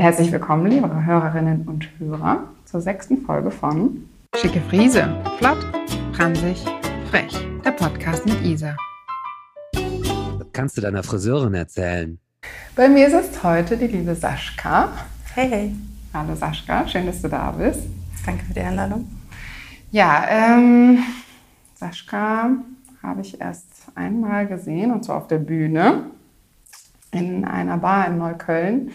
Herzlich willkommen, liebe Hörerinnen und Hörer, zur sechsten Folge von Schicke Friese, flott, franzig, frech, der Podcast mit Isa. Was kannst du deiner Friseurin erzählen? Bei mir sitzt heute die liebe Saschka. Hey, hey. Hallo Saschka, schön, dass du da bist. Danke für die Einladung. Ja, ähm, Saschka habe ich erst einmal gesehen und zwar auf der Bühne in einer Bar in Neukölln,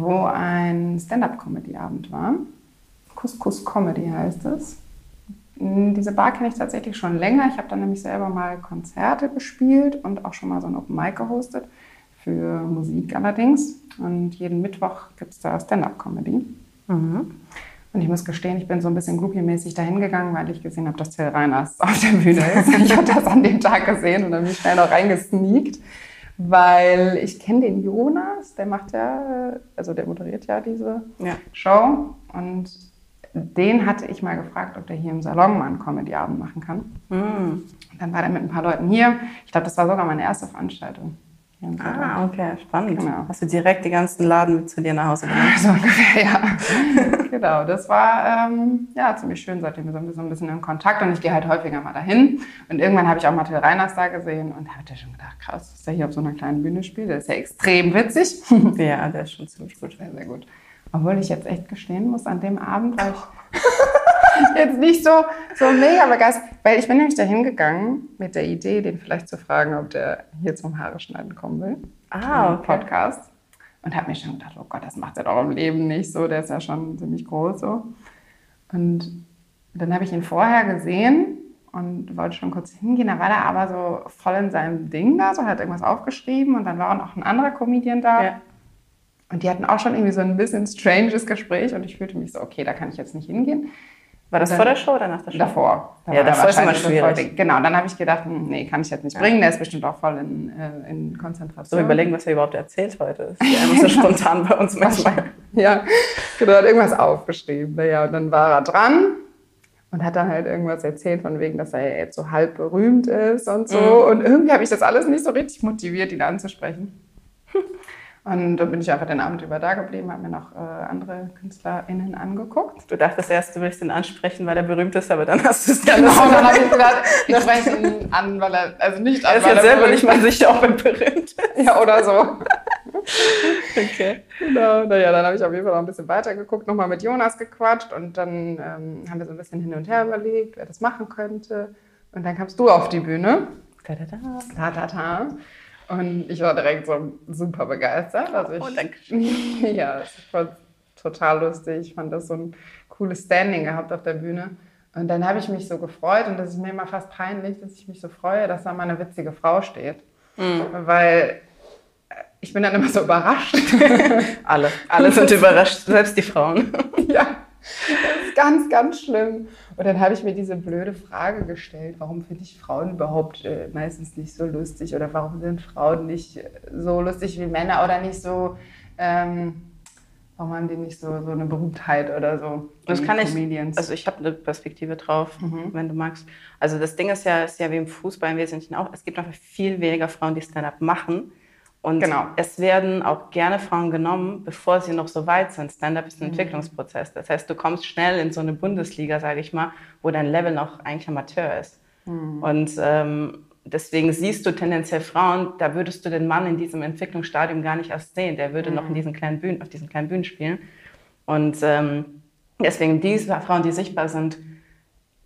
wo ein Stand-up-Comedy-Abend war. Couscous Comedy heißt es. Diese Bar kenne ich tatsächlich schon länger. Ich habe da nämlich selber mal Konzerte gespielt und auch schon mal so ein Open Mic gehostet, für Musik allerdings. Und jeden Mittwoch gibt es da Stand-up-Comedy. Mhm. Und ich muss gestehen, ich bin so ein bisschen groupie-mäßig dahin gegangen, weil ich gesehen habe, dass Till Reiners auf der Bühne ist. Ich habe das an dem Tag gesehen und dann bin ich schnell noch reingesneakt, weil ich kenne den Jonas, der macht ja, also der moderiert ja diese ja. Show und den hatte ich mal gefragt, ob der hier im Salon mal einen Comedy-Abend machen kann. Mhm. Dann war der mit ein paar Leuten hier. Ich glaube, das war sogar meine erste Veranstaltung. Ah, okay, spannend. Genau. Hast du direkt die ganzen Laden mit zu dir nach Hause genommen? So ungefähr, ja. genau, das war ähm, ja, ziemlich schön, seitdem wir so ein bisschen in Kontakt und ich gehe halt häufiger mal dahin. Und irgendwann habe ich auch Mathilde Reiners da gesehen und habe ja schon gedacht, krass, dass der hier auf so einer kleinen Bühne spielt. Der ist ja extrem witzig. ja, der ist schon ziemlich gut. Sehr, sehr gut. Obwohl ich jetzt echt gestehen muss, an dem Abend war ich jetzt nicht so, so mega begeistert. Weil ich bin nämlich dahin gegangen mit der Idee, den vielleicht zu fragen, ob der hier zum Haare schneiden kommen will. Ah, okay. Podcast. Und habe mir schon gedacht, oh Gott, das macht er doch im Leben nicht so. Der ist ja schon ziemlich groß so. Und dann habe ich ihn vorher gesehen und wollte schon kurz hingehen. Da war er aber so voll in seinem Ding da, so hat irgendwas aufgeschrieben und dann war auch noch ein anderer Comedian da. Ja. Und die hatten auch schon irgendwie so ein bisschen stranges Gespräch und ich fühlte mich so, okay, da kann ich jetzt nicht hingehen. War das dann, vor der Show oder nach der Show? Davor. Da ja, davor ist immer schwierig. Voll, genau, dann habe ich gedacht, hm, nee, kann ich jetzt nicht ja. bringen. Der ist bestimmt auch voll in, äh, in Konzentration. So überlegen, was er überhaupt erzählt heute. ist ja immer so spontan bei uns manchmal. ja, genau, hat irgendwas aufgeschrieben. Ja, und dann war er dran und hat dann halt irgendwas erzählt von wegen, dass er jetzt so halb berühmt ist und so. Mhm. Und irgendwie habe ich das alles nicht so richtig motiviert, ihn anzusprechen. Und dann bin ich einfach den Abend über da geblieben, habe mir noch äh, andere KünstlerInnen angeguckt. Du dachtest erst, du willst ihn ansprechen, weil er berühmt ist, aber dann hast du es dann Genau, dann habe ich gedacht, ich spreche ihn an, weil er, also nicht an, Er ist ja selber nicht mal sicher, ob er berühmt ist. Ja, oder so. okay. Genau, naja, dann habe ich auf jeden Fall noch ein bisschen weiter geguckt, nochmal mit Jonas gequatscht und dann ähm, haben wir so ein bisschen hin und her überlegt, wer das machen könnte. Und dann kamst du auf die Bühne. Ta ta ta. Ta ta ta. Und ich war direkt so super begeistert. Also ich, oh, danke. ja, ich fand total lustig. Ich fand das so ein cooles Standing gehabt auf der Bühne. Und dann habe ich mich so gefreut und das ist mir immer fast peinlich, dass ich mich so freue, dass da mal eine witzige Frau steht. Mhm. Weil ich bin dann immer so überrascht. alle, alle sind überrascht, selbst die Frauen. ja, das ist ganz, ganz schlimm. Und dann habe ich mir diese blöde Frage gestellt, warum finde ich Frauen überhaupt äh, meistens nicht so lustig oder warum sind Frauen nicht so lustig wie Männer oder nicht so, ähm, warum haben die nicht so, so eine Berühmtheit oder so? Das kann Comedians? ich, also ich habe eine Perspektive drauf, mhm. wenn du magst. Also das Ding ist ja, ist ja wie im Fußball im Wesentlichen auch, es gibt einfach viel weniger Frauen, die Stand-up machen und genau. es werden auch gerne Frauen genommen, bevor sie noch so weit sind. Stand-up ist ein mhm. Entwicklungsprozess. Das heißt, du kommst schnell in so eine Bundesliga, sage ich mal, wo dein Level noch eigentlich Amateur ist. Mhm. Und ähm, deswegen siehst du tendenziell Frauen, da würdest du den Mann in diesem Entwicklungsstadium gar nicht erst sehen. Der würde mhm. noch in diesen kleinen Bühnen, auf diesen kleinen Bühnen spielen. Und ähm, deswegen diese Frauen, die sichtbar sind,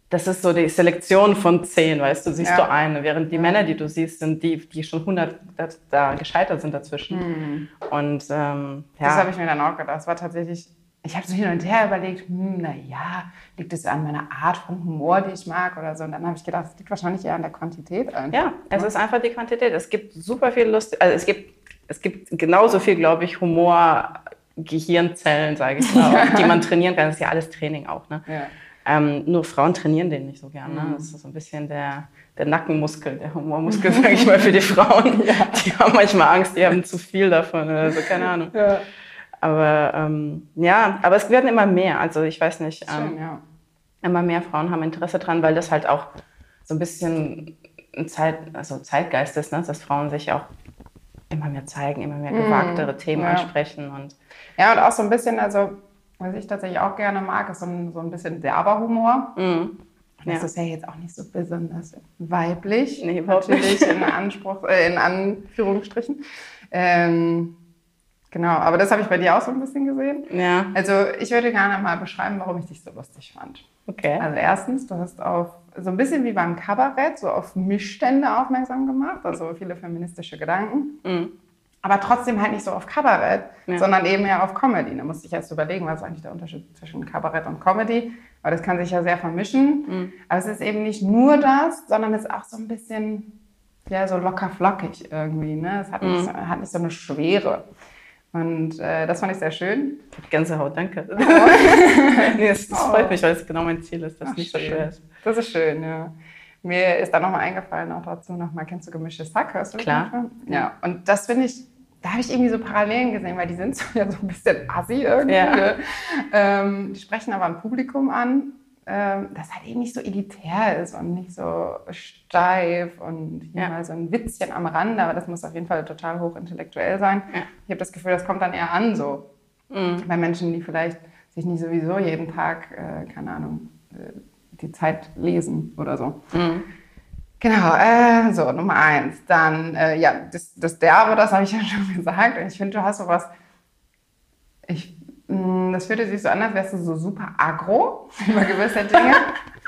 das ist so die Selektion von zehn, weißt du, siehst ja. du eine, während die Männer, die du siehst, sind die, die schon 100 da, da gescheitert sind dazwischen. Mhm. Und ähm, ja. Das habe ich mir dann auch gedacht. Das war tatsächlich, ich habe so hin und her überlegt, hm, naja, liegt es an meiner Art von Humor, die ich mag oder so. Und dann habe ich gedacht, es liegt wahrscheinlich eher an der Quantität. Einfach. Ja, es ist einfach die Quantität. Es gibt super viel Lust, also es gibt, es gibt genauso viel, glaube ich, Humor, Gehirnzellen, sage ich mal, die man trainieren kann. Das ist ja alles Training auch. Ne? Ja. Ähm, nur Frauen trainieren den nicht so gern. Ne? Mhm. Das ist so ein bisschen der, der Nackenmuskel, der Humormuskel, sage ich mal, für die Frauen. ja. Die haben manchmal Angst, die haben zu viel davon oder so, keine Ahnung. Ja. Aber ähm, ja, aber es werden immer mehr. Also ich weiß nicht, ähm, Schön, ja. immer mehr Frauen haben Interesse dran, weil das halt auch so ein bisschen ein Zeit, also Zeitgeist ist, ne? dass Frauen sich auch immer mehr zeigen, immer mehr mhm. gewagtere mm, Themen ansprechen und Ja, und auch so ein bisschen, also was ich tatsächlich auch gerne mag, ist so ein, so ein bisschen derber Humor. Ja. Das ist ja jetzt auch nicht so besonders weiblich. Nee, natürlich in Anspruch, äh, in Anführungsstrichen. Ähm, genau, aber das habe ich bei dir auch so ein bisschen gesehen. Ja. Also ich würde gerne mal beschreiben, warum ich dich so lustig fand. Okay. Also erstens, du hast auf so ein bisschen wie beim Kabarett so auf Missstände aufmerksam gemacht, also viele feministische Gedanken. Mhm. Aber trotzdem halt nicht so auf Kabarett, ja. sondern eben eher auf Comedy. Da musste ich erst überlegen, was ist eigentlich der Unterschied zwischen Kabarett und Comedy. Weil das kann sich ja sehr vermischen. Mhm. Aber es ist eben nicht nur das, sondern es ist auch so ein bisschen, ja, so locker flockig irgendwie. Ne? Es hat, mhm. nicht, hat nicht so eine Schwere. Und äh, das fand ich sehr schön. Ich habe Gänsehaut, danke. Oh. nee, das, das oh. freut mich, weil es genau mein Ziel ist, dass es nicht schön. so schwer ist. Das ist schön, ja. Mir ist da nochmal eingefallen, auch dazu nochmal, kennst du gemischtes Hack? Hörst du Klar. Ja, und das finde ich, da habe ich irgendwie so Parallelen gesehen, weil die sind so, ja, so ein bisschen assi irgendwie. Ja. Ne? Ähm, die sprechen aber ein Publikum an, ähm, das halt eben nicht so elitär ist und nicht so steif und hier ja. mal so ein Witzchen am Rande, aber das muss auf jeden Fall total hochintellektuell sein. Ja. Ich habe das Gefühl, das kommt dann eher an so. Mhm. Bei Menschen, die vielleicht sich nicht sowieso jeden Tag, äh, keine Ahnung, äh, die Zeit lesen oder so. Mhm. Genau, äh, so Nummer eins. Dann, äh, ja, das, das Derbe, das habe ich ja schon gesagt. Und ich finde, du hast sowas, ich, mh, mm, das fühlte sich so an, als wärst du so super aggro über gewisse Dinge.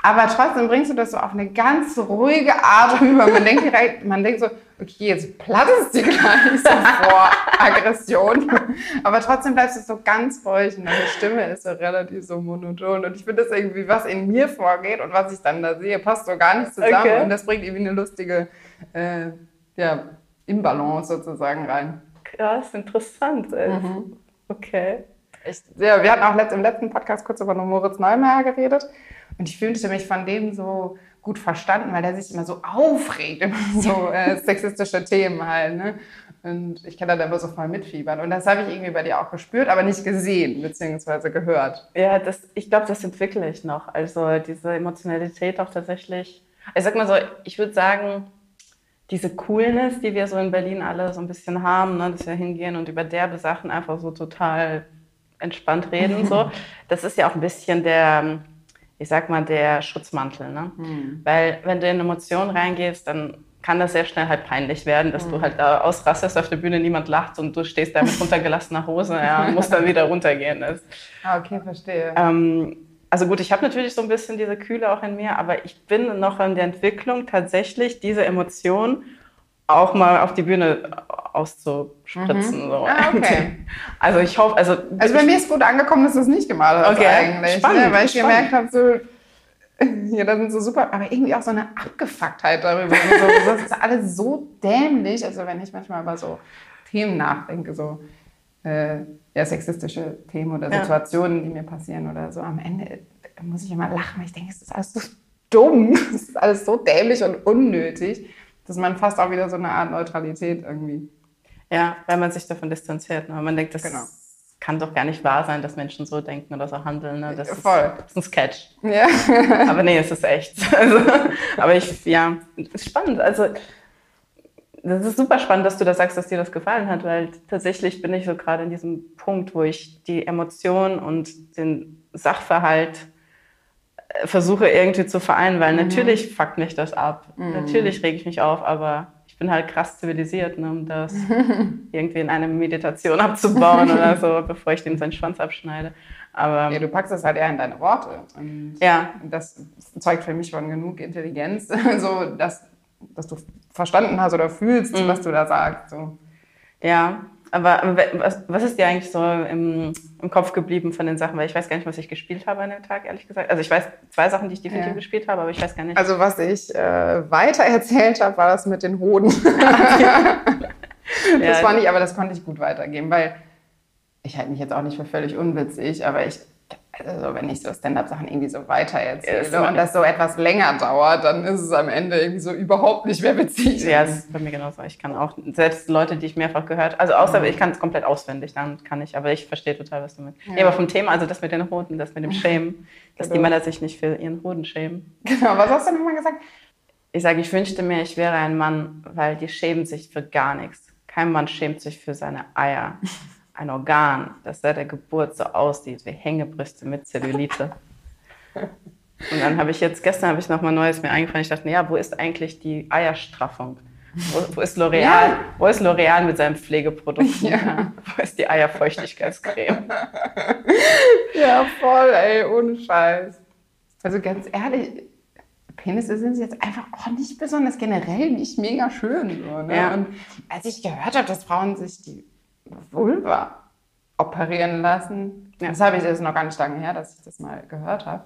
Aber trotzdem bringst du das so auf eine ganz ruhige Art rüber. Man denkt direkt, man denkt so, okay, jetzt plattest du gleich so vor Aggression. Aber trotzdem bleibst du so ganz ruhig und deine Stimme ist so relativ so monoton. Und ich finde das irgendwie, was in mir vorgeht und was ich dann da sehe, passt so gar nicht zusammen. Okay. Und das bringt irgendwie eine lustige, äh, ja, Imbalance sozusagen rein. Krass, interessant. Mhm. Okay. Ich, ja, wir hatten auch im letzten Podcast kurz über Moritz Neumeier geredet. Und ich fühlte mich von dem so gut verstanden, weil der sich immer so aufregt, immer so äh, sexistische Themen halt. Ne? Und ich kann da immer so voll mitfiebern. Und das habe ich irgendwie bei dir auch gespürt, aber nicht gesehen bzw. gehört. Ja, das, ich glaube, das entwickle ich noch. Also diese Emotionalität auch tatsächlich. Ich sag mal so, ich würde sagen, diese Coolness, die wir so in Berlin alle so ein bisschen haben, ne, dass wir hingehen und über derbe Sachen einfach so total entspannt reden, so, das ist ja auch ein bisschen der ich sag mal, der Schutzmantel. Ne? Mhm. Weil wenn du in Emotionen reingehst, dann kann das sehr schnell halt peinlich werden, dass mhm. du halt da ausrastest auf der Bühne, niemand lacht und du stehst da mit runtergelassener Hose ja, und musst dann wieder runtergehen. Das, ah, okay, verstehe. Ähm, also gut, ich habe natürlich so ein bisschen diese Kühle auch in mir, aber ich bin noch in der Entwicklung, tatsächlich diese Emotion auch mal auf die Bühne auszuspritzen. Mhm. So. Ah, okay. Also ich hoffe, also. Also bei mir ist gut angekommen, dass du es nicht gemacht hast okay. eigentlich. Ne? Spannend, ne? Weil ich spannend. gemerkt habe, so, ja, das sind so super, aber irgendwie auch so eine Abgefucktheit darüber. so, das ist alles so dämlich. Also wenn ich manchmal über so Themen nachdenke, so äh, ja, sexistische Themen oder Situationen, ja. die mir passieren oder so, am Ende muss ich immer lachen, weil ich denke, es ist alles so dumm. Es ist alles so dämlich und unnötig dass man fast auch wieder so eine Art Neutralität irgendwie. Ja, weil man sich davon distanziert. Ne? Man denkt, das genau. kann doch gar nicht wahr sein, dass Menschen so denken oder so handeln. Ne? Das, Voll. Ist, das ist ein Sketch. Ja. aber nee, es ist echt. Also, aber ich, ja, ist spannend. Also, das ist super spannend, dass du da sagst, dass dir das gefallen hat, weil tatsächlich bin ich so gerade in diesem Punkt, wo ich die Emotion und den Sachverhalt versuche irgendwie zu vereinen, weil mhm. natürlich fuckt mich das ab. Mhm. Natürlich rege ich mich auf, aber ich bin halt krass zivilisiert, ne, um das irgendwie in eine Meditation abzubauen oder so, bevor ich dem seinen Schwanz abschneide. Aber, ja, du packst es halt eher in deine Worte. Und ja. das zeugt für mich von genug Intelligenz, so dass, dass du verstanden hast oder fühlst, mhm. was du da sagst. So. Ja, aber was, was ist dir eigentlich so im, im, Kopf geblieben von den Sachen? Weil ich weiß gar nicht, was ich gespielt habe an dem Tag, ehrlich gesagt. Also ich weiß zwei Sachen, die ich definitiv ja. gespielt habe, aber ich weiß gar nicht. Also was ich äh, weiter erzählt habe, war das mit den Hoden. das ja. fand ich, aber das konnte ich gut weitergeben, weil ich halte mich jetzt auch nicht für völlig unwitzig, aber ich also wenn ich so Stand-up-Sachen irgendwie so weiter erzähle und das so etwas länger dauert, dann ist es am Ende irgendwie so überhaupt nicht mehr witzig. Ja, das ist bei mir genauso. Ich kann auch, selbst Leute, die ich mehrfach gehört, also außer mhm. ich kann es komplett auswendig, dann kann ich, aber ich verstehe total, was du meinst. Ja. ja. aber vom Thema, also das mit den Hoden, das mit dem Shame, dass genau. die Männer sich nicht für ihren Hoden schämen. Genau, was hast du nochmal gesagt? Ich sage, ich wünschte mir, ich wäre ein Mann, weil die schämen sich für gar nichts. Kein Mann schämt sich für seine Eier. Ein Organ, das seit der Geburt so aussieht wie Hängebrüste mit Zellulite. Und dann habe ich jetzt, gestern habe ich nochmal Neues mir eingefallen. Ich dachte, ja, wo ist eigentlich die Eierstraffung? Wo, wo ist L'Oreal? Ja. Wo ist L'Oreal mit seinem Pflegeprodukt? Ja. Wo ist die Eierfeuchtigkeitscreme? ja, voll, ey, ohne Scheiß. Also ganz ehrlich, Penisse sind jetzt einfach auch nicht besonders generell nicht mega schön. So, ne? ja. Und als ich gehört habe, dass Frauen sich die Vulva operieren lassen, ja. das habe ich jetzt noch gar nicht lange her, dass ich das mal gehört habe.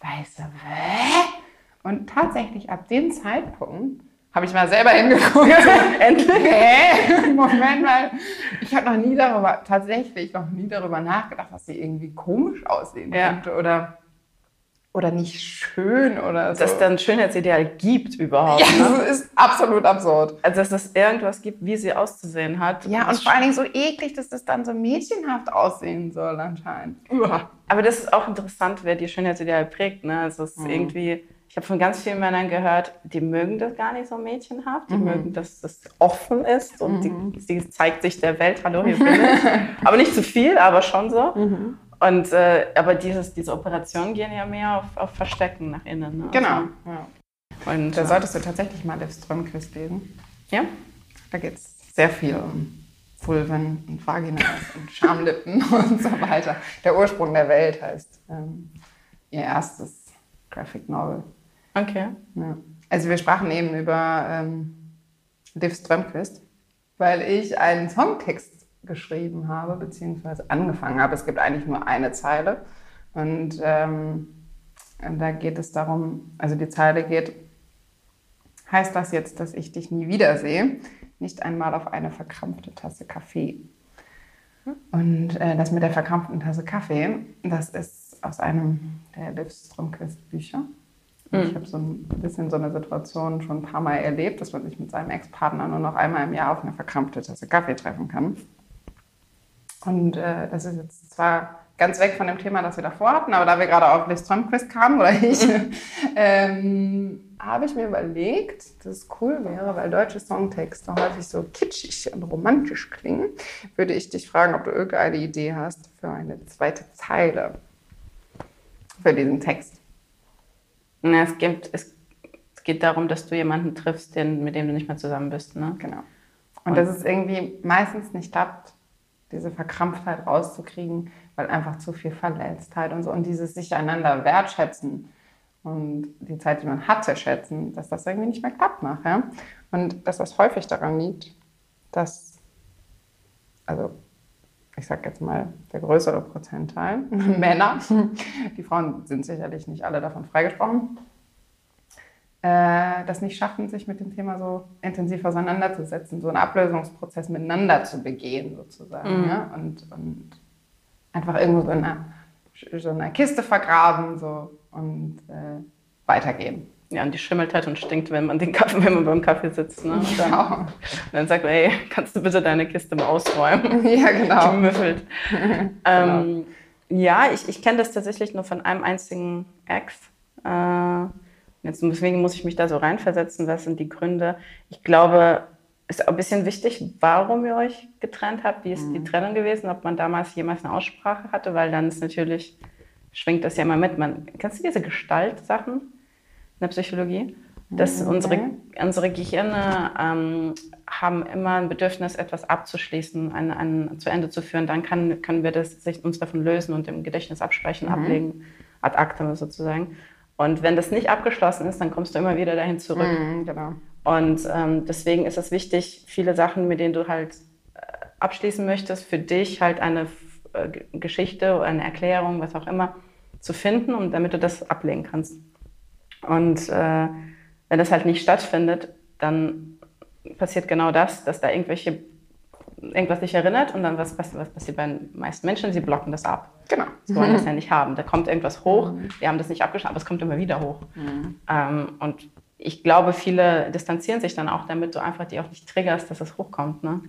Weißt du, hä? Und tatsächlich ab dem Zeitpunkt habe ich mal selber hingeguckt. Endlich. Hä? Moment mal. Ich habe noch nie darüber, tatsächlich noch nie darüber nachgedacht, dass sie irgendwie komisch aussehen ja. könnte oder oder nicht schön oder so. Dass es dann ein Schönheitsideal gibt überhaupt. Ja, ne? das ist absolut absurd. Also dass es irgendwas gibt, wie sie auszusehen hat. Ja, und vor allen Dingen so eklig, dass das dann so mädchenhaft aussehen soll anscheinend. Uah. Aber das ist auch interessant, wer die Schönheitsideal prägt. Ne? Also es ist mhm. irgendwie, ich habe von ganz vielen Männern gehört, die mögen das gar nicht so mädchenhaft. Die mhm. mögen, dass das offen ist und mhm. die, sie zeigt sich der Welt, hallo, hier bin ich. aber nicht zu viel, aber schon so. Mhm. Und, äh, aber dieses, diese Operationen gehen ja mehr auf, auf Verstecken nach innen. Ne? Genau. Also, ja. Und da solltest du tatsächlich mal Liv Strömquist lesen. Ja? Da geht es sehr viel um Vulven und Vaginas und Schamlippen und so weiter. Der Ursprung der Welt heißt ähm, ihr erstes Graphic Novel. Okay. Ja. Also wir sprachen eben über ähm, Liv Strömquist, weil ich einen Songtext geschrieben habe, beziehungsweise angefangen habe. Es gibt eigentlich nur eine Zeile. Und ähm, da geht es darum, also die Zeile geht, heißt das jetzt, dass ich dich nie wiedersehe? Nicht einmal auf eine verkrampfte Tasse Kaffee. Und äh, das mit der verkrampften Tasse Kaffee, das ist aus einem der Liv Stromquist Bücher. Mhm. Ich habe so ein bisschen so eine Situation schon ein paar Mal erlebt, dass man sich mit seinem Ex-Partner nur noch einmal im Jahr auf eine verkrampfte Tasse Kaffee treffen kann. Und äh, das ist jetzt zwar ganz weg von dem Thema, das wir davor hatten, aber da wir gerade auf Liz Trump-Quiz kamen, oder ich, ähm, habe ich mir überlegt, dass es cool wäre, weil deutsche Songtexte häufig so kitschig und romantisch klingen, würde ich dich fragen, ob du irgendeine Idee hast für eine zweite Zeile für diesen Text. Na, es, gibt, es, es geht darum, dass du jemanden triffst, den, mit dem du nicht mehr zusammen bist. Ne? Genau. Und, und dass es irgendwie meistens nicht klappt, diese Verkrampftheit rauszukriegen, weil einfach zu viel Verletztheit und so und dieses sich einander wertschätzen und die Zeit, die man hatte, schätzen, dass das irgendwie nicht mehr klappt nachher. Und dass das häufig daran liegt, dass, also ich sage jetzt mal, der größere Prozentteil Männer, die Frauen sind sicherlich nicht alle davon freigesprochen, äh, das nicht schaffen, sich mit dem Thema so intensiv auseinanderzusetzen, so einen Ablösungsprozess miteinander zu begehen sozusagen. Mhm. Ja? Und, und einfach irgendwo so in einer, so in einer Kiste vergraben so, und äh, weitergehen. Ja, und die schimmelt halt und stinkt, wenn man, den Kaffee, wenn man beim Kaffee sitzt. Ne? Und dann, genau. und dann sagt man, hey, kannst du bitte deine Kiste mal ausräumen? Ja, genau. Die müffelt. genau. Ähm, ja, ich, ich kenne das tatsächlich nur von einem einzigen Ex. Äh, Jetzt, deswegen muss ich mich da so reinversetzen, was sind die Gründe. Ich glaube, es ist auch ein bisschen wichtig, warum ihr euch getrennt habt. Wie ist mhm. die Trennung gewesen? Ob man damals jemals eine Aussprache hatte, weil dann ist natürlich, schwingt das ja immer mit. Man, kennst du diese Gestaltsachen in der Psychologie? Dass mhm. unsere, unsere Gehirne ähm, haben immer ein Bedürfnis, etwas abzuschließen, ein, ein, zu Ende zu führen. Dann kann, können wir das, sich, uns davon lösen und im Gedächtnis absprechen, mhm. ablegen, ad acta sozusagen. Und wenn das nicht abgeschlossen ist, dann kommst du immer wieder dahin zurück. Mhm, genau. Und ähm, deswegen ist es wichtig, viele Sachen, mit denen du halt äh, abschließen möchtest, für dich halt eine äh, Geschichte oder eine Erklärung, was auch immer, zu finden, und damit du das ablegen kannst. Und äh, wenn das halt nicht stattfindet, dann passiert genau das, dass da irgendwelche irgendwas dich erinnert und dann was, was, was passiert bei den meisten Menschen? Sie blocken das ab. Genau. Sie wollen das ja nicht haben. Da kommt irgendwas hoch, mhm. wir haben das nicht abgeschlossen, aber es kommt immer wieder hoch. Mhm. Ähm, und ich glaube, viele distanzieren sich dann auch, damit du einfach die auch nicht triggerst, dass es hochkommt. Ne?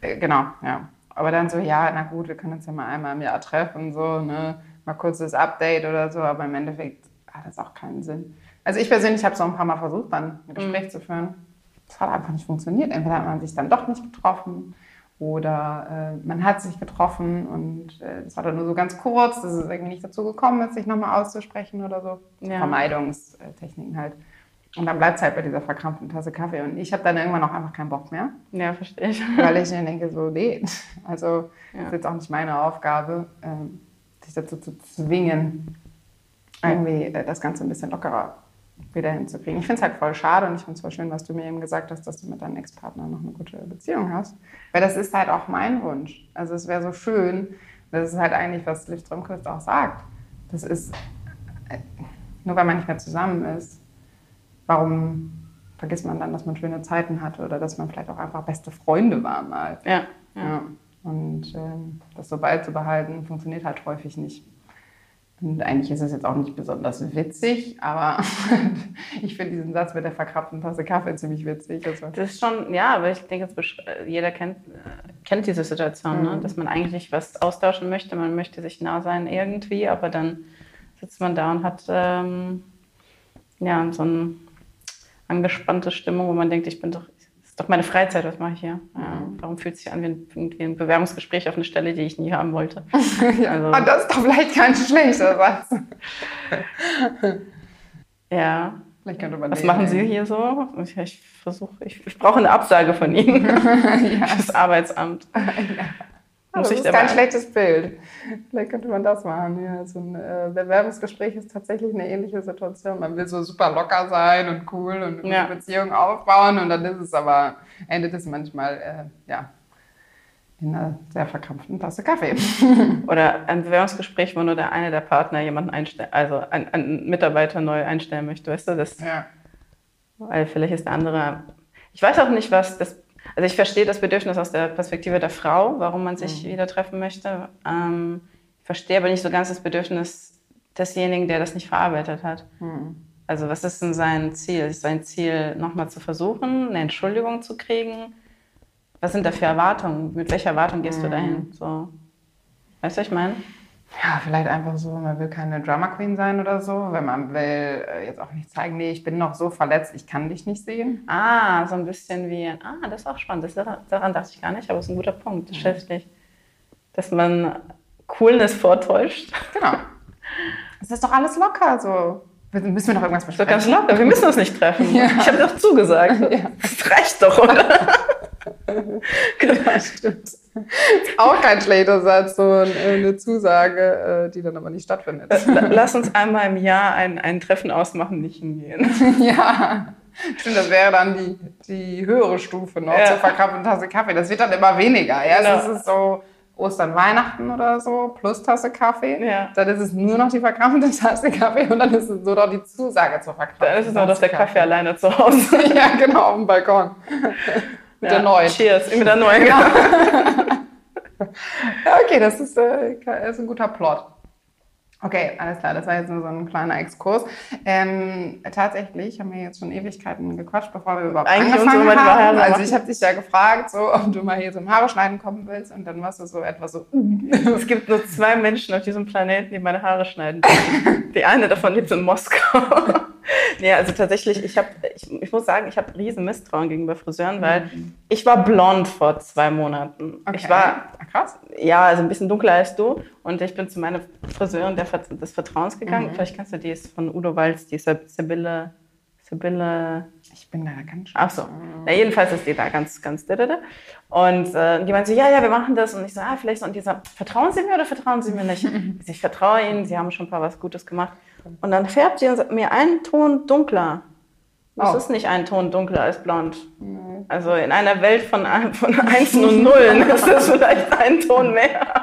Äh, genau, ja. Aber dann so, ja, na gut, wir können uns ja mal einmal im Jahr treffen, so, ne? mal kurzes Update oder so, aber im Endeffekt hat das auch keinen Sinn. Also ich persönlich habe es auch ein paar Mal versucht, dann ein Gespräch mhm. zu führen. Das hat einfach nicht funktioniert. Entweder hat man sich dann doch nicht getroffen Oder äh, man hat sich getroffen und äh, das war dann nur so ganz kurz, dass es irgendwie nicht dazu gekommen ist, sich nochmal auszusprechen oder so. Ja. Vermeidungstechniken halt. Und dann bleibt es halt bei dieser verkrampften Tasse Kaffee. Und ich habe dann irgendwann auch einfach keinen Bock mehr. Ja, verstehe ich. Weil ich mir denke, so, nee, also ja. ist jetzt auch nicht meine Aufgabe, ähm, sich dazu zu zwingen, irgendwie äh, das Ganze ein bisschen lockerer wieder hinzukriegen. Ich finde es halt voll schade und ich finde es voll schön, was du mir eben gesagt hast, dass du mit deinem Ex-Partner noch eine gute Beziehung hast. Weil das ist halt auch mein Wunsch. Also es wäre so schön, das ist halt eigentlich, was Liv Strömquist auch sagt. Das ist, äh, nur weil man nicht mehr zusammen ist, warum vergisst man dann, dass man schöne Zeiten hatte oder dass man vielleicht auch einfach beste Freunde war mal. Ja. ja. ja. Und ähm, das so beizubehalten, funktioniert halt häufig nicht. Und eigentlich ist es jetzt auch nicht besonders witzig, aber ich finde diesen Satz mit der verkrappten Tasse Kaffee ziemlich witzig. Also das ist schon, ja, aber ich denke, jeder kennt, kennt diese Situation, ne? mhm. ne? dass man eigentlich was austauschen möchte, man möchte sich nah sein irgendwie, aber dann sitzt man da und hat ähm, ja, so eine angespannte Stimmung, wo man denkt, ich bin doch, ist doch meine Freizeit, was mache ich hier? Ja, warum fühlt es sich an wie ein, Bewerbungsgespräch auf eine Stelle, die ich nie haben wollte? ja, also, und das ist doch vielleicht kein schlechter Satz. ja. Vielleicht könnte man Was machen Sie hier so? Ich, ich versuche, ich, ich, brauche eine Absage von Ihnen. ja. Das Arbeitsamt. ja. Muss das ist kein schlechtes Bild. Vielleicht könnte man das machen. Ja, so ein äh, Bewerbungsgespräch ist tatsächlich eine ähnliche Situation. Man will so super locker sein und cool und eine ja. Beziehung aufbauen und dann ist es aber, endet es manchmal, äh, ja, in einer sehr verkrampften Tasse Kaffee. Oder ein Bewerbungsgespräch, wo nur der eine der Partner jemanden einstellen, also einen, einen Mitarbeiter neu einstellen möchte, weißt du? Das, ja. Weil vielleicht ist der andere. Ich weiß auch nicht, was das also ich verstehe das Bedürfnis aus der Perspektive der Frau, warum man sich mhm. wieder treffen möchte. Ähm, ich verstehe aber nicht so ganz das Bedürfnis desjenigen, der das nicht verarbeitet hat. Mhm. Also was ist denn sein Ziel? Ist sein Ziel, nochmal zu versuchen, eine Entschuldigung zu kriegen? Was sind da für Erwartungen? Mit welcher Erwartung gehst mhm. du dahin? So. Weißt du, was ich meine? Ja, vielleicht einfach so, man will keine Drama Queen sein oder so, wenn man will äh, jetzt auch nicht zeigen, nee, ich bin noch so verletzt, ich kann dich nicht sehen. Ah, so ein bisschen wie, ah, das ist auch spannend, das, daran dachte ich gar nicht, aber es ist ein guter Punkt, das stimmt nicht. Dass man Coolness vortäuscht. Genau. Es ist doch alles locker, so. Müssen wir noch irgendwas besprechen? Doch ganz locker, wir müssen uns nicht treffen. Ja. Ich habe doch zugesagt. Ja. Das reicht doch, oder? genau, stimmt. Auch kein schlechter Satz, so eine Zusage, äh, die dann aber nicht stattfindet. Lass uns einmal im Jahr ein, ein Treffen ausmachen, nicht hingehen. ja. Stimmt, das wäre dann die, die höhere Stufe noch ja. zur verkauften Tasse Kaffee. Das wird dann immer weniger. Ja? Genau. Das ist so Ostern, Weihnachten oder so, plus Tasse Kaffee. Ja. Dann ist es nur noch die verkrampfte Tasse Kaffee und dann ist es nur noch die Zusage zur verkrampften Dann ist es nur noch der Kaffee alleine zu Hause. ja, genau, auf dem Balkon. Mit ja. der neuen. Cheers, mit der neuen. Genau. ja, okay, das ist, äh, ist ein guter Plot. Okay, alles klar, das war jetzt nur so ein kleiner Exkurs. Ähm, tatsächlich haben wir jetzt schon Ewigkeiten gequatscht, bevor wir überhaupt Eigentlich angefangen so haben. Also ich habe dich ja gefragt, so, ob du mal hier zum Haare schneiden kommen willst und dann warst du so etwas so... es gibt nur zwei Menschen auf diesem Planeten, die meine Haare schneiden. die eine davon lebt in Moskau. Nee, also tatsächlich, ich, hab, ich, ich muss sagen, ich habe riesen Misstrauen gegenüber Friseuren, weil mhm. ich war blond vor zwei Monaten. Okay. Ich war, ah, krass. Ja, also ein bisschen dunkler als du. Und ich bin zu meiner Friseurin der, des Vertrauens gegangen. Mhm. Vielleicht kennst du die, ist von Udo Walz, die Sibylle, Sibylle... Ich bin da ganz schön. Ach so. Ja, jedenfalls ist die da ganz, ganz... Und äh, die meinte so, ja, ja, wir machen das. Und ich so, ah, vielleicht so. Und die sagt, vertrauen Sie mir oder vertrauen Sie mir nicht? ich vertraue Ihnen, Sie haben schon ein paar was Gutes gemacht. Und dann färbt sie mir einen Ton dunkler. Das oh. ist nicht ein Ton dunkler als blond. Nee. Also in einer Welt von, von Einsen und Nullen ist das vielleicht ein Ton mehr.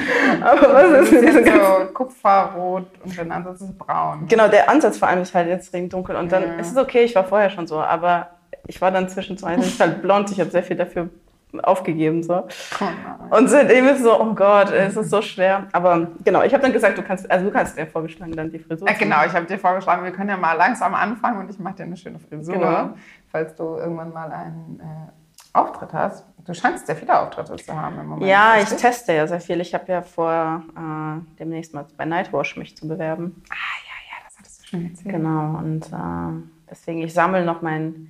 Aber, was ist mit diesem so Kupferrot und der Ansatz ist braun. Genau, der Ansatz vor allem ist halt jetzt dunkel. Und dann ja. es ist okay, ich war vorher schon so, aber ich war dann zwischenzeitlich also halt blond. Ich habe sehr viel dafür aufgegeben. So. Oh und seitdem ist so, oh Gott, es ist so schwer. Aber genau, ich habe dann gesagt, du kannst, also du kannst dir vorgeschlagen, dann die Frisur. Ja, genau, ich habe dir vorgeschlagen, wir können ja mal langsam anfangen und ich mache dir eine schöne Frisur, genau. falls du irgendwann mal einen äh, Auftritt hast. Du scheinst sehr viele Auftritte zu haben im Moment. Ja, richtig? ich teste ja sehr viel. Ich habe ja vor, äh, demnächst mal bei Nightwash mich zu bewerben. Ah, ja, ja, das hattest du schon erzählt. Genau, und äh, deswegen, ich sammle noch mein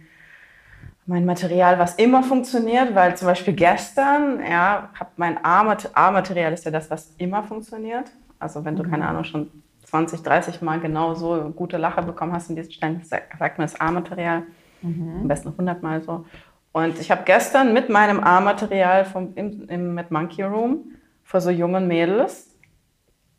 mein Material, was immer funktioniert, weil zum Beispiel gestern, ja, hab mein A-Material ist ja das, was immer funktioniert. Also wenn du, mhm. keine Ahnung, schon 20, 30 Mal genau so gute Lacher bekommen hast in diesen Steinen, sagt man das A-Material. Mhm. Am besten 100 Mal so. Und ich habe gestern mit meinem A-Material im, im Mad Monkey Room vor so jungen Mädels,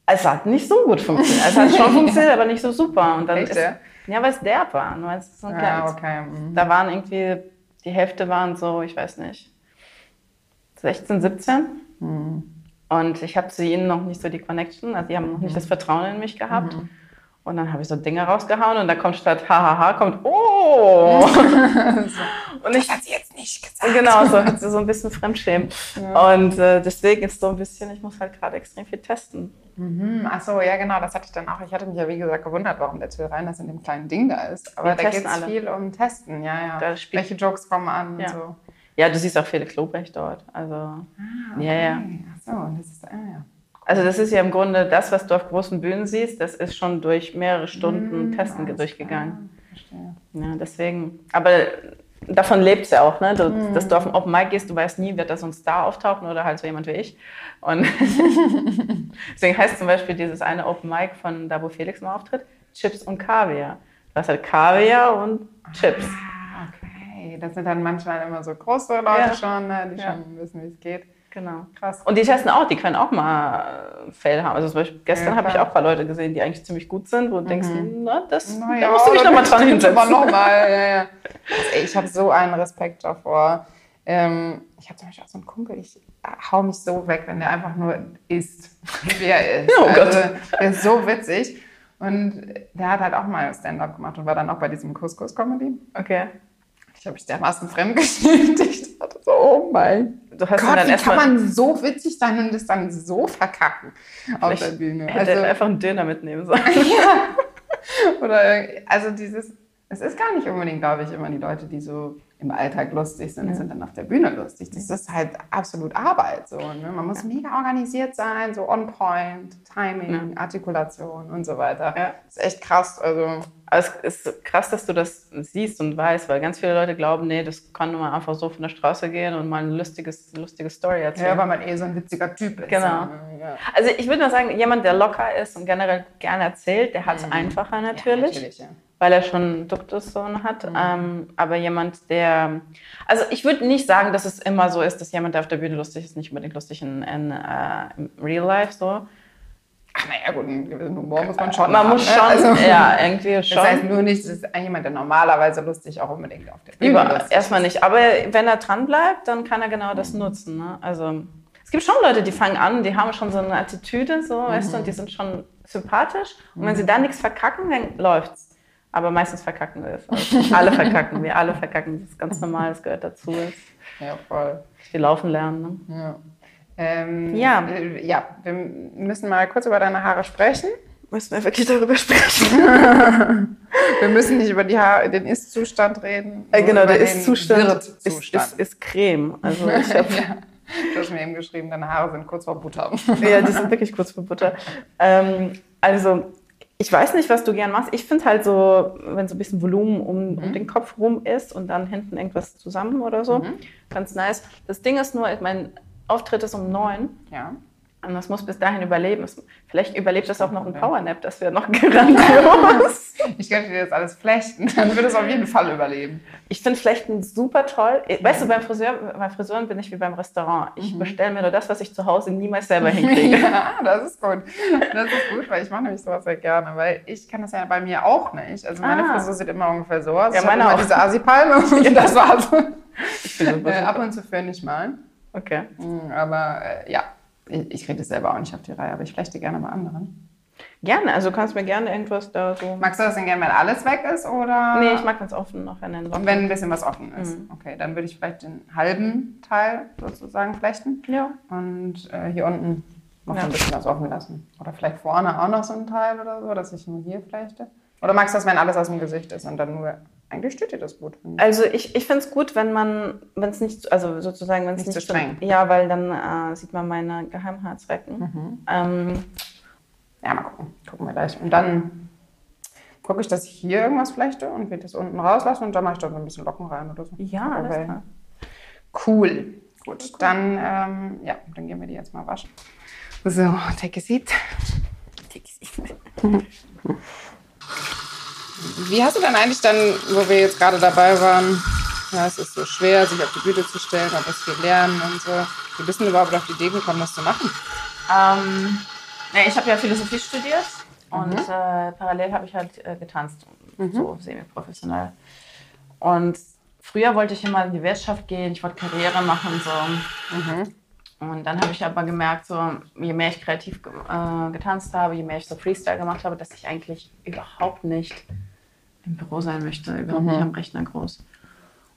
es hat nicht so gut funktioniert. Es hat schon funktioniert, aber nicht so super. Und dann Echt, ist, ja? ja, weil es derb war. Nur es so ein ja, okay. Mhm. Da waren irgendwie, die Hälfte waren so, ich weiß nicht, 16, 17. Mhm. Und ich habe zu ihnen noch nicht so die Connection, also die haben noch nicht mhm. das Vertrauen in mich gehabt. Mhm. Und dann habe ich so Dinge rausgehauen und da kommt statt hahaha kommt oh. und ich hat sie jetzt nicht gesagt. Genau, so hat sie so ein bisschen Fremdschämen. Ja. Und äh, deswegen ist so ein bisschen, ich muss halt gerade extrem viel testen. Mhm. Ach so, ja genau, das hatte ich dann auch. Ich hatte mich ja wie gesagt gewundert, warum der Till Reiners in dem kleinen Ding da ist. Aber Wir da geht es viel um Testen, ja, ja. Welche Jokes kommen an ja. und so. Ja, du siehst auch Felix Lobrecht dort. Also, ah, okay. ja, ja. Ach so, das ist, ah, ja. Also das ist ja im Grunde das, was du auf großen Bühnen siehst, das ist schon durch mehrere Stunden mmh, Testen durchgegangen. Verstehe. Ja, deswegen. Aber davon lebt es ja auch, ne? Du, mmh. dass du auf ein Open Mic gehst, du weißt nie, wird da so ein Star auftauchen oder halt so jemand wie ich. Und deswegen heißt zum Beispiel dieses eine Open Mic von da, wo Felix mal auftritt, Chips und Kaviar. Du hast halt Kaviar und Chips. Ah, okay. Das sind dann manchmal immer so große Leute ja. schon, ne? die ja. schon wissen, wie es geht. Genau. Krass. Und die testen auch, die können auch mal Fälle haben. Also zum Beispiel gestern ja, habe ich auch ein paar Leute gesehen, die eigentlich ziemlich gut sind, wo du mhm. denkst, na, das, na ja, da musst du dich nochmal dran hinsetzen. Aber noch mal, ja, ja. Also, ich habe so einen Respekt davor. Ähm, ich habe zum Beispiel auch so einen Kumpel, ich hau mich so weg, wenn der einfach nur isst, wie er ist. Oh Gott. Also, der ist so witzig. Und der hat halt auch mal Stand-up gemacht und war dann auch bei diesem Couscous-Comedy. Okay. Ich habe mich dermaßen fremdgeschämt. Ich dachte so, oh mein Gott, wie kann man so witzig sein und das dann so verkacken auf der Bühne? Hätte also, einfach einen Döner mitnehmen sollen. ja. Oder, also dieses, es ist gar nicht unbedingt, glaube ich, immer die Leute, die so im Alltag lustig sind, ja. sind dann auf der Bühne lustig. Das ist halt absolut Arbeit. So, ne? Man muss ja. mega organisiert sein, so on point, Timing, ja. Artikulation und so weiter. Das ist echt krass. Also. es ist krass, dass du das siehst und weißt, weil ganz viele Leute glauben, nee, das kann man einfach so von der Straße gehen und mal eine lustiges, lustige Story erzählen. Ja, weil man eh so ein witziger Typ ist. Genau. Ja. Also ich würde mal sagen, jemand, der locker ist und generell gerne erzählt, der hat es mhm. einfacher natürlich. Natürlich weil er schon Duktussohn hat. Mhm. Ähm, aber jemand, der. Also ich würde nicht sagen, dass es immer so ist, dass jemand, der auf der Bühne lustig ist, nicht unbedingt lustig in, in uh, im Real Life so. Ach, naja, gut, einen gewissen Humor muss man schon Man haben, muss ne? schon, also, ja, irgendwie schon. Das heißt nur nicht, dass jemand, der normalerweise lustig auch unbedingt auf der Bühne Über, ist. Erstmal nicht, aber wenn er dran bleibt, dann kann er genau das mhm. nutzen. Ne? Also es gibt schon Leute, die fangen an, die haben schon so eine Attitüde, so, mhm. weißt du, und die sind schon sympathisch. Und wenn sie da nichts verkacken, dann läuft's. Aber meistens verkacken wir es. Also alle verkacken wir, alle verkacken. Das ist ganz normal, das gehört dazu. Ja, voll. Die laufen lernen. Ne? Ja. Ähm, ja. Äh, ja, wir müssen mal kurz über deine Haare sprechen. Müssen wir wirklich darüber sprechen? wir müssen nicht über die Haare, den Ist-Zustand reden. Äh, genau, der Ist-Zustand ist, ist, ist, Creme. Also ich hab, ja. Du hast mir eben geschrieben, deine Haare sind kurz vor Butter. ja, die sind wirklich kurz vor Butter. Ähm, also ich weiß nicht, was du gern machst. Ich finde halt so, wenn so ein bisschen Volumen um, mhm. um, den Kopf rum ist und dann hinten irgendwas zusammen oder so, mhm. ganz nice. Das Ding ist nur, mein Auftritt ist um neun. Ja. Und das muss bis dahin überleben. Vielleicht überlebt das auch noch ein Powernap, das wäre noch grandios. ich könnte dir das alles flechten, dann würde es auf jeden Fall überleben. Ich finde Flechten super toll. Weißt du, beim Friseur, bei Friseuren bin ich wie beim Restaurant. Ich mhm. bestelle mir nur das, was ich zu Hause niemals selber hinkriege. ja, das ist gut. Das ist gut, weil ich mache nämlich sowas sehr gerne, weil ich kann das ja bei mir auch nicht. Also meine ah. Frisur sieht immer ungefähr so aus. Ja, ich meine auch. diese Asipalme und das war's. Ich bin äh, ab und zu für nicht mal. Okay. Mm, aber äh, ja, ich, ich kriege das selber auch nicht auf die Reihe, aber ich flechte gerne bei anderen. Gerne, also du kannst mir gerne irgendwas da so. Magst du das denn gerne, wenn alles weg ist? Oder? Nee, ich mag, wenn es offen noch den Und wenn ein bisschen was offen ist. Mhm. Okay, dann würde ich vielleicht den halben Teil sozusagen flechten. Ja. Und äh, hier unten noch ja. ein bisschen was offen lassen. Oder vielleicht vorne auch noch so ein Teil oder so, dass ich nur hier flechte. Oder magst du das, wenn alles aus dem Gesicht ist und dann nur eigentlich steht dir das gut. Also ich, ich finde es gut, wenn man, wenn es nicht, also sozusagen, wenn es nicht, nicht zu streng. Ja, weil dann äh, sieht man meine Geheimhaarzwecken. Mhm. Ähm, ja, mal gucken. Gucken wir gleich. Und dann gucke ich, dass ich hier irgendwas flechte und wir das unten rauslassen und dann mache ich da so ein bisschen Locken rein oder so. Ja, alles klar. Cool. Gut, cool. dann, ähm, ja, dann gehen wir die jetzt mal waschen. So, take a seat. Take a seat. Wie hast du denn eigentlich dann, wo wir jetzt gerade dabei waren, ja, es ist so schwer, sich auf die Bühne zu stellen, man muss viel lernen und so. Wie bist du überhaupt auf die Idee gekommen, das zu machen? Ähm, ich habe ja Philosophie studiert und mhm. äh, parallel habe ich halt äh, getanzt, mhm. so semi-professionell. Und früher wollte ich immer in die Wirtschaft gehen, ich wollte Karriere machen. So. Mhm. Und dann habe ich aber gemerkt, so, je mehr ich kreativ äh, getanzt habe, je mehr ich so Freestyle gemacht habe, dass ich eigentlich überhaupt nicht im Büro sein möchte, überhaupt nicht mhm. am Rechner groß.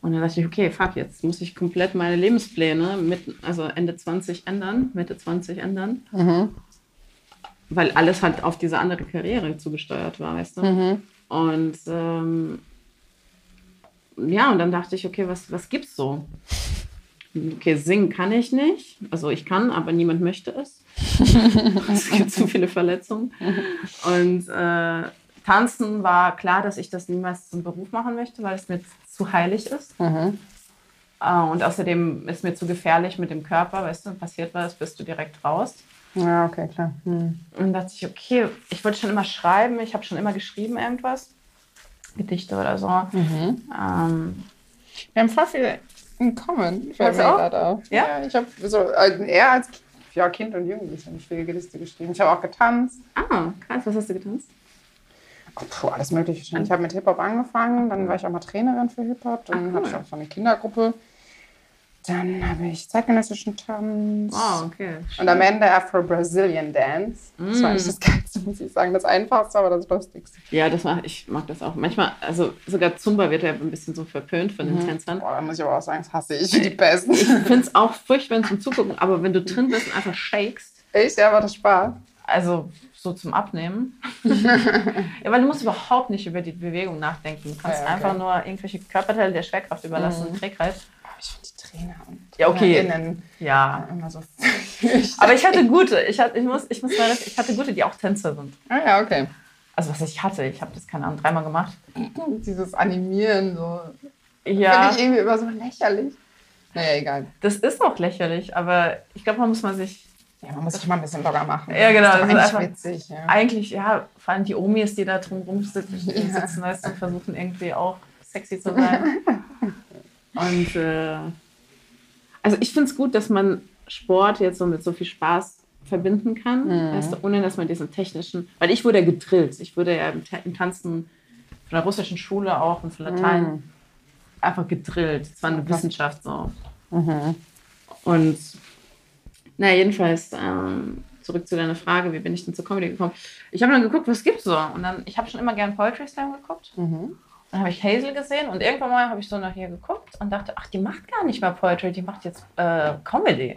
Und dann dachte ich, okay, fuck, jetzt muss ich komplett meine Lebenspläne mit, also Ende 20 ändern, Mitte 20 ändern. Mhm. Weil alles halt auf diese andere Karriere zugesteuert war, weißt du? Mhm. Und ähm, ja, und dann dachte ich, okay, was, was gibt's so? Okay, singen kann ich nicht. Also ich kann, aber niemand möchte es. es gibt zu viele Verletzungen. Und äh, tanzen war klar, dass ich das niemals zum Beruf machen möchte, weil es mir zu heilig ist. Mhm. Äh, und außerdem ist mir zu gefährlich mit dem Körper, weißt du, passiert was, bist du direkt raus. Ja, okay, klar. Mhm. Und dachte ich, okay, ich wollte schon immer schreiben, ich habe schon immer geschrieben irgendwas. Gedichte oder so. Mhm. Ähm, Wir haben voll viel in common. Fällt mir gerade auf. Ja? ja ich habe so, also eher als ja, Kind und Jugendlicher habe ich viele Gedichte geschrieben. Ich habe auch getanzt. Ah, krass. Was hast du getanzt? Puh, alles Mögliche. Ich habe mit Hip-Hop angefangen, dann war ich auch mal Trainerin für Hip-Hop, dann cool. hatte ich auch so eine Kindergruppe. Dann habe ich zeitgenössischen Tanz. Oh, okay. Und am Ende Afro-Brazilian Dance. Mm. Das war nicht das Geilste, muss ich sagen. Das Einfachste, aber das Lustigste. Ja, das war, ich mag das auch. Manchmal, also sogar Zumba wird ja ein bisschen so verpönt von den mhm. Tänzern. Boah, da muss ich aber auch sagen, das hasse ich. Die Besten. Ich finde es auch furchtbar zum Zugucken, aber wenn du drin bist und einfach shakest. Echt? Ja, war das Spaß. Also so zum Abnehmen. ja, weil du musst überhaupt nicht über die Bewegung nachdenken. Du kannst ja, okay. einfach nur irgendwelche Körperteile der Schwerkraft überlassen, mhm. Trägheit. Ich finde die Trainer und ja, okay. ja. immer so Aber ich hatte gute. Ich, hatte, ich, muss, ich, muss mal, ich hatte gute, die auch Tänzer sind. Ah ja, okay. Also was ich hatte, ich habe das, keine Ahnung, dreimal gemacht. Dieses Animieren, so. Ja. Finde ich irgendwie immer so lächerlich. Naja, egal. Das ist auch lächerlich, aber ich glaube, man muss man sich ja, man muss sich mal ein bisschen locker machen. Ja, genau. Das ist, ist einfach, witzig. Ja. Eigentlich, ja, vor allem die Omis, die da drum rumsitzen ja. sitzen, weißt, und versuchen irgendwie auch sexy zu sein. und äh, also ich finde es gut, dass man Sport jetzt so mit so viel Spaß verbinden kann, mhm. du, ohne dass man diesen technischen, weil ich wurde ja gedrillt. Ich wurde ja im, im Tanzen von der russischen Schule auch und von Latein mhm. einfach gedrillt. Es war eine. Wissenschaft so. Mhm. Und na, jedenfalls, ähm, zurück zu deiner Frage, wie bin ich denn zur Comedy gekommen? Ich habe dann geguckt, was gibt's so? Und dann, ich habe schon immer gern Poetry Slam geguckt. Mhm. Dann habe ich Hazel gesehen und irgendwann mal habe ich so nach ihr geguckt und dachte, ach, die macht gar nicht mehr Poetry, die macht jetzt äh, Comedy.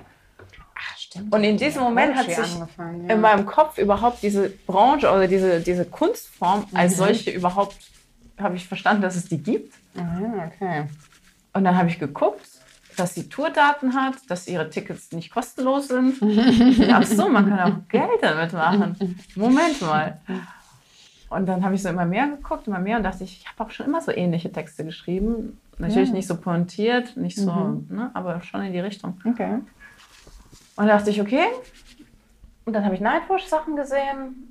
Ach, stimmt. Und in diesem Moment hat sich ja. in meinem Kopf überhaupt diese Branche oder diese, diese Kunstform mhm. als solche überhaupt, habe ich verstanden, dass es die gibt. Mhm, okay. Und dann habe ich geguckt dass sie Tourdaten hat, dass ihre Tickets nicht kostenlos sind. Ach so, man kann auch Geld damit machen. Moment mal. Und dann habe ich so immer mehr geguckt, immer mehr und dachte ich, ich habe auch schon immer so ähnliche Texte geschrieben. Natürlich ja. nicht so pointiert, nicht so, mhm. ne, aber schon in die Richtung. Okay. Und da dachte ich, okay. Und dann habe ich Nightwish-Sachen gesehen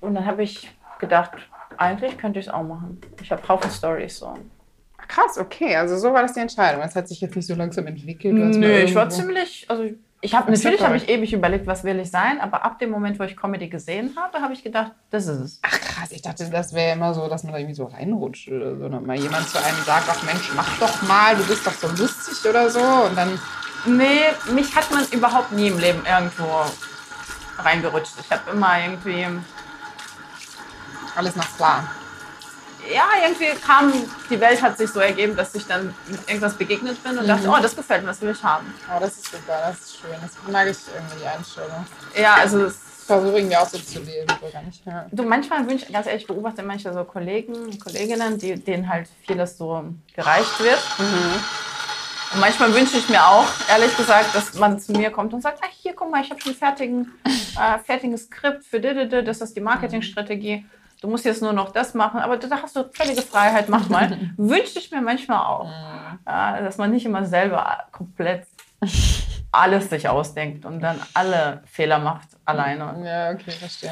und dann habe ich gedacht, eigentlich könnte ich es auch machen. Ich habe Haufen Stories so. Krass, okay. Also so war das die Entscheidung. Das hat sich jetzt nicht so langsam entwickelt. Nö, ich war ziemlich, also ich habe natürlich habe ich ewig überlegt, was will ich sein, aber ab dem Moment, wo ich Comedy gesehen habe, habe ich gedacht, das ist es. Ach krass, ich dachte, das wäre immer so, dass man da irgendwie so reinrutscht oder so. Und mal jemand zu einem sagt, ach Mensch, mach doch mal, du bist doch so lustig oder so. Und dann. Nee, mich hat man überhaupt nie im Leben irgendwo reingerutscht. Ich habe immer irgendwie. Alles nach Plan ja, irgendwie kam, die Welt hat sich so ergeben, dass ich dann mit irgendwas begegnet bin und mhm. dachte, oh, das gefällt mir, das will ich haben. Oh, das ist super, das ist schön. Das mag ich irgendwie, die Einstellung. Ja, also es versuche irgendwie auch so zu leben. So nicht, ja. Du, manchmal wünsche ganz ehrlich, beobachte manche so Kollegen und Kolleginnen, die, denen halt vieles so gereicht wird. Mhm. Und manchmal wünsche ich mir auch, ehrlich gesagt, dass man zu mir kommt und sagt, ah, hier, guck mal, ich habe schon fertigen, äh, fertiges Skript für das ist die Marketingstrategie du musst jetzt nur noch das machen, aber da hast du völlige Freiheit, mach mal. Wünschte ich mir manchmal auch, mhm. ja, dass man nicht immer selber komplett alles sich ausdenkt und dann alle Fehler macht alleine. Ja, okay, verstehe.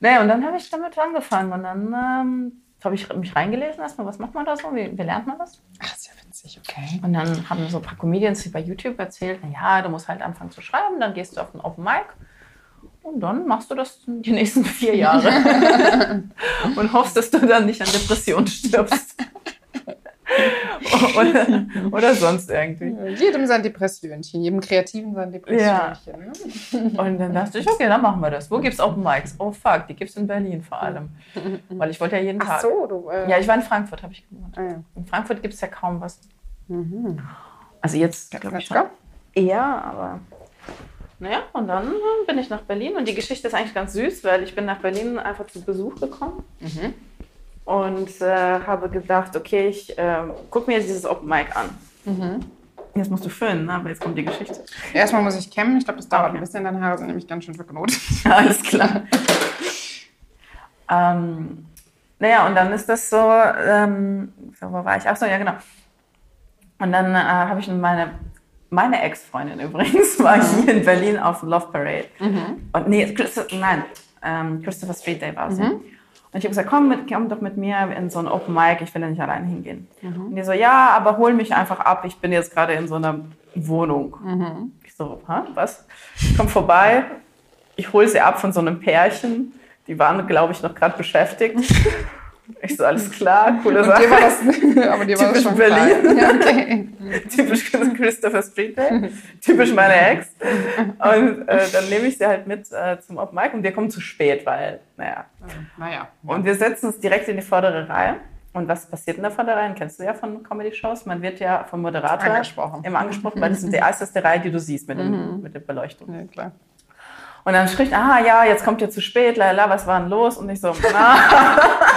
Naja, und dann habe ich damit angefangen und dann ähm, habe ich mich reingelesen erstmal, was macht man da so, wie, wie lernt man das? Ach, ist ja witzig, okay. Und dann haben so ein paar Comedians bei YouTube erzählt, naja, du musst halt anfangen zu schreiben, dann gehst du auf den Open Mic und dann machst du das die nächsten vier Jahre und hoffst, dass du dann nicht an Depressionen stirbst. oder, oder, sonst irgendwie. Jedem sein Depressionchen, jedem Kreativen sein Depressionchen. Ja. Ne? Und dann dachte ich, okay, dann machen wir das. Wo gibt es Open Mics? Oh fuck, die gibt es in Berlin vor allem. Weil ich wollte ja jeden Tag. Ach so, du. Äh ja, ich war in Frankfurt, habe ich gewohnt. Ah, ja. In Frankfurt gibt es ja kaum was. Mhm. Also jetzt, glaube ich, schon. eher, aber. Naja, und dann bin ich nach Berlin und die Geschichte ist eigentlich ganz süß, weil ich bin nach Berlin einfach zu Besuch gekommen. Mhm und äh, habe gedacht, okay, ich äh, gucke mir jetzt dieses Open Mic an. Mhm. Jetzt musst du füllen, ne? aber jetzt kommt die Geschichte. Erstmal muss ich kämmen. Ich glaube, das dauert okay. ein bisschen. Deine Haare sind nämlich ganz schön verknotet. Alles klar. ähm, naja, und dann ist das so, ähm, wo war ich? Ach so, ja, genau. Und dann äh, habe ich meine, meine Ex-Freundin übrigens, war mhm. hier in Berlin auf Love Parade. Mhm. Und nee, Christopher, nein, ähm, Christopher Street Day war sie. Mhm. Und ich habe gesagt, komm, mit, komm doch mit mir in so ein Open Mic, ich will ja nicht alleine hingehen. Mhm. Und die so, ja, aber hol mich einfach ab, ich bin jetzt gerade in so einer Wohnung. Mhm. Ich so, ha, was? Komm vorbei, ich hole sie ab von so einem Pärchen, die waren, glaube ich, noch gerade beschäftigt. Ich so, alles klar, coole Sache. Dir war das, aber dir war das schon Berlin. Ja, okay. typisch Christopher Street Day. typisch meine Ex. Und äh, dann nehme ich sie halt mit äh, zum Open Mic und wir kommen zu spät, weil, naja. naja. Und wir setzen uns direkt in die vordere Reihe. Und was passiert in der Vorderreihe? Kennst du ja von Comedy-Shows. Man wird ja vom Moderator angesprochen. immer angesprochen, weil das ist die erste Reihe, die du siehst mit, dem, mhm. mit der Beleuchtung. Ja, klar. Und dann spricht, ah ja, jetzt kommt ihr zu spät, lala, was war denn los? Und ich so, na.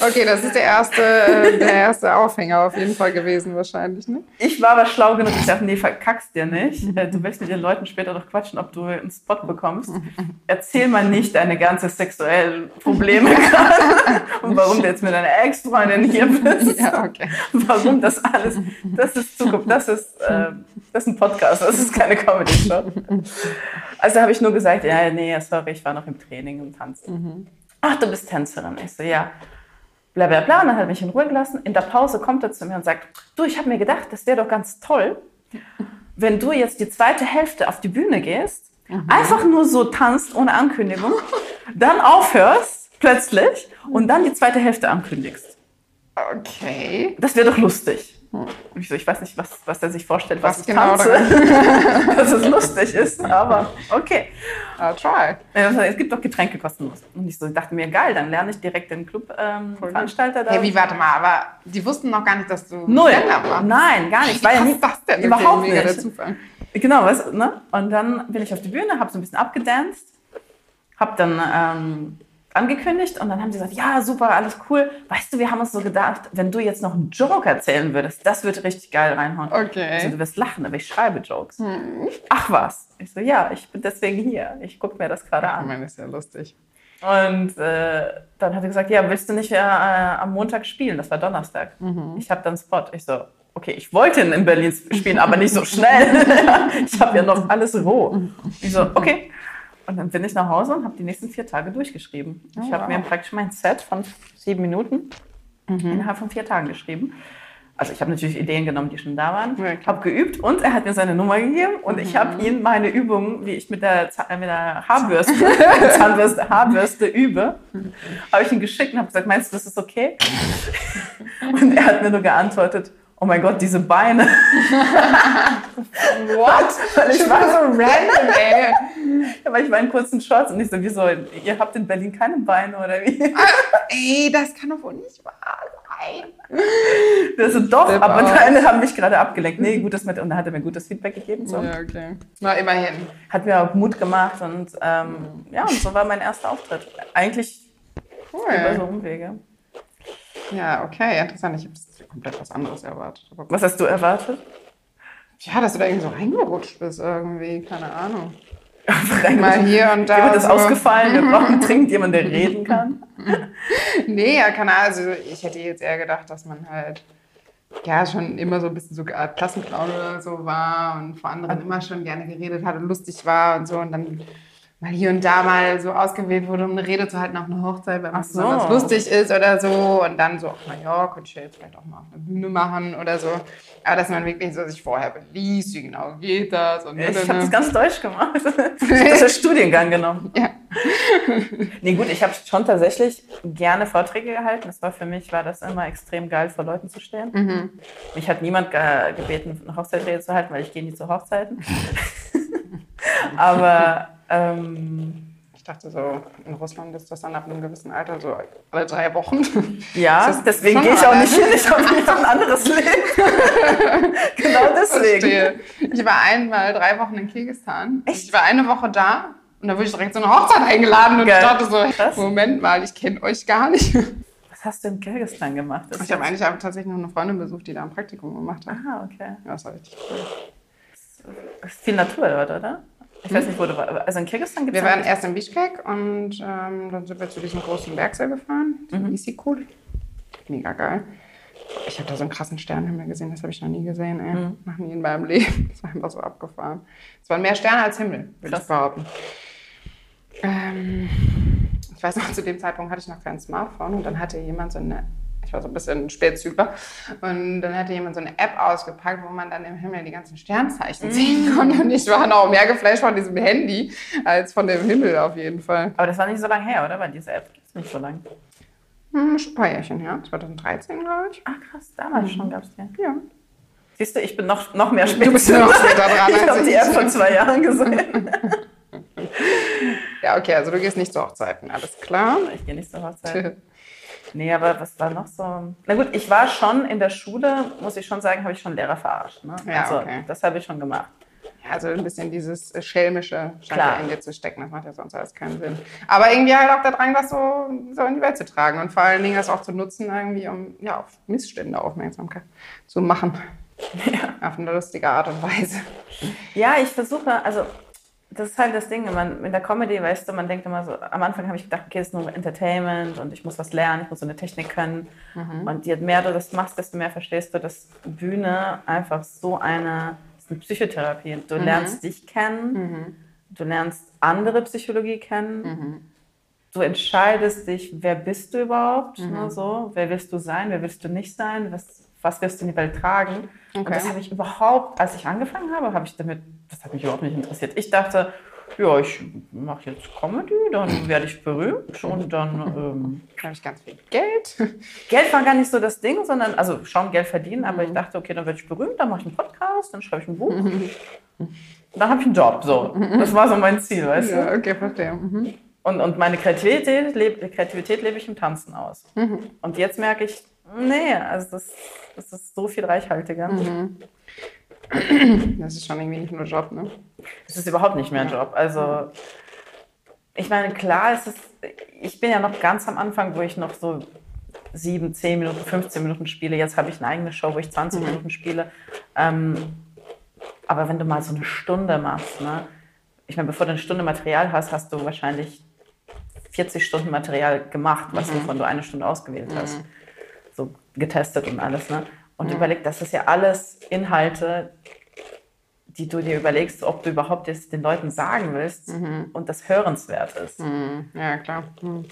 Okay, das ist der erste, äh, der erste Aufhänger auf jeden Fall gewesen wahrscheinlich, ne? Ich war aber schlau genug, ich dachte, nee, verkackst dir nicht. Äh, du willst mit den Leuten später doch quatschen, ob du einen Spot bekommst. Erzähl mal nicht deine ganze sexuellen Probleme gerade und warum du jetzt mit deiner Ex-Freundin hier bist. Ja, okay. Warum das alles, das ist Zukunft, das ist, äh, das ist ein Podcast, das ist keine Comedy-Show. Also habe ich nur gesagt, ja, nee, sorry, ich war noch im Training und tanzen. Mhm. Ach, du bist Tänzerin. Ich so, ja bla bla bla. Und dann hat er mich in Ruhe gelassen. In der Pause kommt er zu mir und sagt, du, ich habe mir gedacht, das wäre doch ganz toll, wenn du jetzt die zweite Hälfte auf die Bühne gehst, mhm. einfach nur so tanzt ohne Ankündigung, dann aufhörst plötzlich und dann die zweite Hälfte ankündigst. Okay. Das wäre doch lustig. Und ich so, ich weiß nicht, was, was er sich vorstellt, was, was ich genau tanze, dass es lustig ist, aber okay. I'll try. Es gibt doch Getränke kostenlos. Und ich so, dachte mir, geil, dann lerne ich direkt den Club-Veranstalter ähm, da. Hey, wie, warte mal, aber die wussten noch gar nicht, dass du Null. Nein, gar nicht. War ja nicht, das denn? Überhaupt nicht. Der Zufall. Genau, weißt, ne? Und dann bin ich auf die Bühne, habe so ein bisschen abgedanced, habe dann ähm, angekündigt und dann haben sie gesagt, ja, super, alles cool. Weißt du, wir haben uns so gedacht, wenn du jetzt noch einen Joke erzählen würdest, das würde richtig geil reinhauen. Okay. Also du wirst lachen, aber ich schreibe Jokes. Hm. Ach was. Ich so, ja, ich bin deswegen hier. Ich gucke mir das gerade an. Ich meine, ist ja lustig. Und äh, dann hat er gesagt, ja, willst du nicht äh, am Montag spielen? Das war Donnerstag. Mhm. Ich habe dann Spot. Ich so, okay, ich wollte in Berlin spielen, aber nicht so schnell. ich habe ja noch alles roh. Ich so, okay. Und dann bin ich nach Hause und habe die nächsten vier Tage durchgeschrieben. Oh, ich habe wow. mir praktisch mein Set von sieben Minuten mhm. innerhalb von vier Tagen geschrieben. Also ich habe natürlich Ideen genommen, die schon da waren, ja, habe geübt und er hat mir seine Nummer gegeben und mhm. ich habe ihm meine Übungen, wie ich mit der, mit der Haarbürste, Zahnbürste, Haarbürste übe, habe ich ihm geschickt und habe gesagt, meinst du, das ist okay? Und er hat mir nur geantwortet, oh mein Gott, diese Beine. What? Weil ich war so random, ey. Ja, weil ich war in kurzen Shorts und ich so, wieso, ihr habt in Berlin keine Beine oder wie? Ah, ey, das kann doch wohl nicht wahr sein. Das so, doch, Step aber deine haben mich gerade abgelenkt. Nee, gut, das mit, und dann hat er mir gutes Feedback gegeben. So. Ja, okay. Na, immerhin. Hat mir auch Mut gemacht und ähm, ja, und so war mein erster Auftritt. Eigentlich cool. über so Umwege. Ja, okay, interessant. Ich habe komplett was anderes erwartet. was hast du erwartet? Ja, dass du da irgendwie so reingerutscht bist irgendwie, keine Ahnung. Mal hier und da. Jemand ist so. ausgefallen, wir brauchen dringend jemanden, der reden kann. nee, ja, keine Ahnung. Also ich hätte jetzt eher gedacht, dass man halt ja schon immer so ein bisschen so Klassenclown oder so war und vor anderen immer schon gerne geredet hat und lustig war und so und dann mal hier und da mal so ausgewählt wurde, um eine Rede zu halten auf einer Hochzeit, man so. besonders lustig ist oder so. Und dann so, na ja, könnte ich ja jetzt vielleicht auch mal auf einer Bühne machen oder so. Aber dass man wirklich so sich vorher beliest, wie genau geht das. Und ich habe das ganz deutsch gemacht. ich habe das Studiengang genommen. Ja. nee, gut, ich habe schon tatsächlich gerne Vorträge gehalten. Das war für mich, war das immer extrem geil, vor Leuten zu stehen. Mhm. Mich hat niemand gebeten, eine Hochzeitrede zu halten, weil ich gehe nie zu Hochzeiten. Aber ähm, ich dachte so, in Russland ist das dann ab einem gewissen Alter so alle drei Wochen. Ja, deswegen gehe ich auch nicht hin. Ich habe ein anderes Leben. genau deswegen. Verstehe. Ich war einmal drei Wochen in Kirgisistan. Echt? Ich war eine Woche da und da wurde ich direkt zu einer Hochzeit eingeladen und Geil. ich dachte so, Krass. Moment mal, ich kenne euch gar nicht. Was hast du in Kirgisistan gemacht? Das ich habe eigentlich tatsächlich noch eine Freundin besucht, die da ein Praktikum gemacht hat. Aha, okay. Ja, das war richtig cool. Das ist viel Natur dort, oder? Ich weiß nicht, wo du warst. Also in Kirgisistan gibt es. Wir waren erst in Bishkek und ähm, dann sind wir zu diesem großen Bergsee gefahren. Mhm. Isikul. Mega geil. Ich habe da so einen krassen Sternenhimmel gesehen, das habe ich noch nie gesehen, ey. Mhm. Noch nie in meinem Leben. Das war einfach so abgefahren. Es waren mehr Sterne als Himmel, würde ich behaupten. Ähm, ich weiß noch, zu dem Zeitpunkt hatte ich noch kein Smartphone und dann hatte jemand so eine ich war so ein bisschen Spätzügler. Und dann hatte jemand so eine App ausgepackt, wo man dann im Himmel die ganzen Sternzeichen mm. sehen konnte. Und ich war noch mehr geflasht von diesem Handy als von dem Himmel auf jeden Fall. Aber das war nicht so lange her, oder? Weil diese App gibt es nicht so lange. Hm, schon ein paar Jährchen her. 2013, glaube ich. Ach krass, damals mhm. schon gab es die. Ja. Siehst du, ich bin noch, noch mehr später. Du bist noch später dran. ich habe die App vor zwei Jahren gesehen. ja, okay, also du gehst nicht zu Hochzeiten, alles klar. Ich gehe nicht zu Hochzeiten. Nee, aber was war noch so? Na gut, ich war schon in der Schule, muss ich schon sagen, habe ich schon Lehrer verarscht. Ne? Ja, also, okay. das habe ich schon gemacht. Ja, also ein bisschen dieses Schelmische scheint ja in dir zu stecken. Das macht ja sonst alles keinen Sinn. Aber irgendwie halt auch der Drang, das so, so in die Welt zu tragen und vor allen Dingen das auch zu nutzen, irgendwie, um ja, auf Missstände Aufmerksamkeit zu machen. Ja. Auf eine lustige Art und Weise. Ja, ich versuche, also das ist halt das Ding. Man, in der Comedy, weißt du, man denkt immer so, am Anfang habe ich gedacht, okay, es ist nur Entertainment und ich muss was lernen, ich muss so eine Technik können. Mhm. Und je mehr du das machst, desto mehr verstehst du, dass Bühne einfach so eine, ist eine Psychotherapie. Du mhm. lernst dich kennen, mhm. du lernst andere Psychologie kennen. Mhm. Du entscheidest dich, wer bist du überhaupt, ne, mhm. so, wer willst du sein, wer willst du nicht sein, was, was wirst du in die Welt tragen. Okay. Und das habe ich überhaupt, als ich angefangen habe, habe ich damit, das hat mich überhaupt nicht interessiert. Ich dachte, ja, ich mache jetzt Comedy, dann werde ich berühmt und dann ähm, habe ich ganz viel Geld. Geld war gar nicht so das Ding, sondern, also schon Geld verdienen, aber ich mhm. dachte, okay, dann werde ich berühmt, dann mache ich einen Podcast, dann schreibe ich ein Buch. dann habe ich einen Job, so. Das war so mein Ziel, weißt ja, du? okay, verstehe. Mhm. Und, und meine Kreativität, lebe, Kreativität lebe ich im Tanzen aus. Mhm. Und jetzt merke ich, nee, also das, das ist so viel reichhaltiger. Mhm. Das ist schon irgendwie nicht nur Job, ne? Es ist überhaupt nicht mehr ein Job. Also, ich meine, klar, es ist, ich bin ja noch ganz am Anfang, wo ich noch so sieben, zehn Minuten, 15 Minuten spiele. Jetzt habe ich eine eigene Show, wo ich 20 mhm. Minuten spiele. Ähm, aber wenn du mal so eine Stunde machst, ne? Ich meine, bevor du eine Stunde Material hast, hast du wahrscheinlich 40 Stunden Material gemacht, was mhm. wovon du eine Stunde ausgewählt hast. Mhm. So getestet und alles, ne? Und mhm. überleg, das ist ja alles Inhalte, die du dir überlegst, ob du überhaupt jetzt den Leuten sagen willst mhm. und das hörenswert ist. Mhm. Ja, klar. Mhm.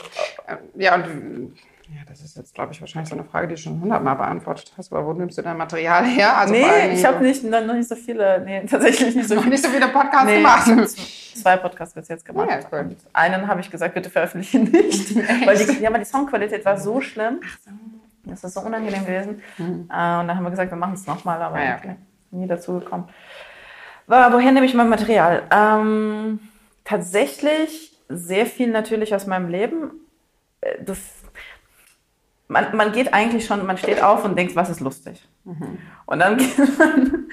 Ja, und ja, das ist jetzt, glaube ich, wahrscheinlich so eine Frage, die du schon hundertmal beantwortet hast. Aber wo nimmst du dein Material her? Also nee, ich habe nicht, noch nicht so viele, nee, tatsächlich nicht so, viele, nicht so viele Podcasts nee, gemacht. Zwei Podcasts bis jetzt gemacht. Ja, cool. Einen habe ich gesagt, bitte veröffentliche nicht. weil die, ja, aber die Songqualität war so schlimm. Ach so. Das ist so unangenehm gewesen. Mhm. Äh, und dann haben wir gesagt, wir machen es nochmal, aber ja, okay. nie dazu gekommen. Woher nehme ich mein Material? Ähm, tatsächlich sehr viel natürlich aus meinem Leben. Äh, das, man, man geht eigentlich schon, man steht auf und denkt, was ist lustig. Mhm. Und dann geht man,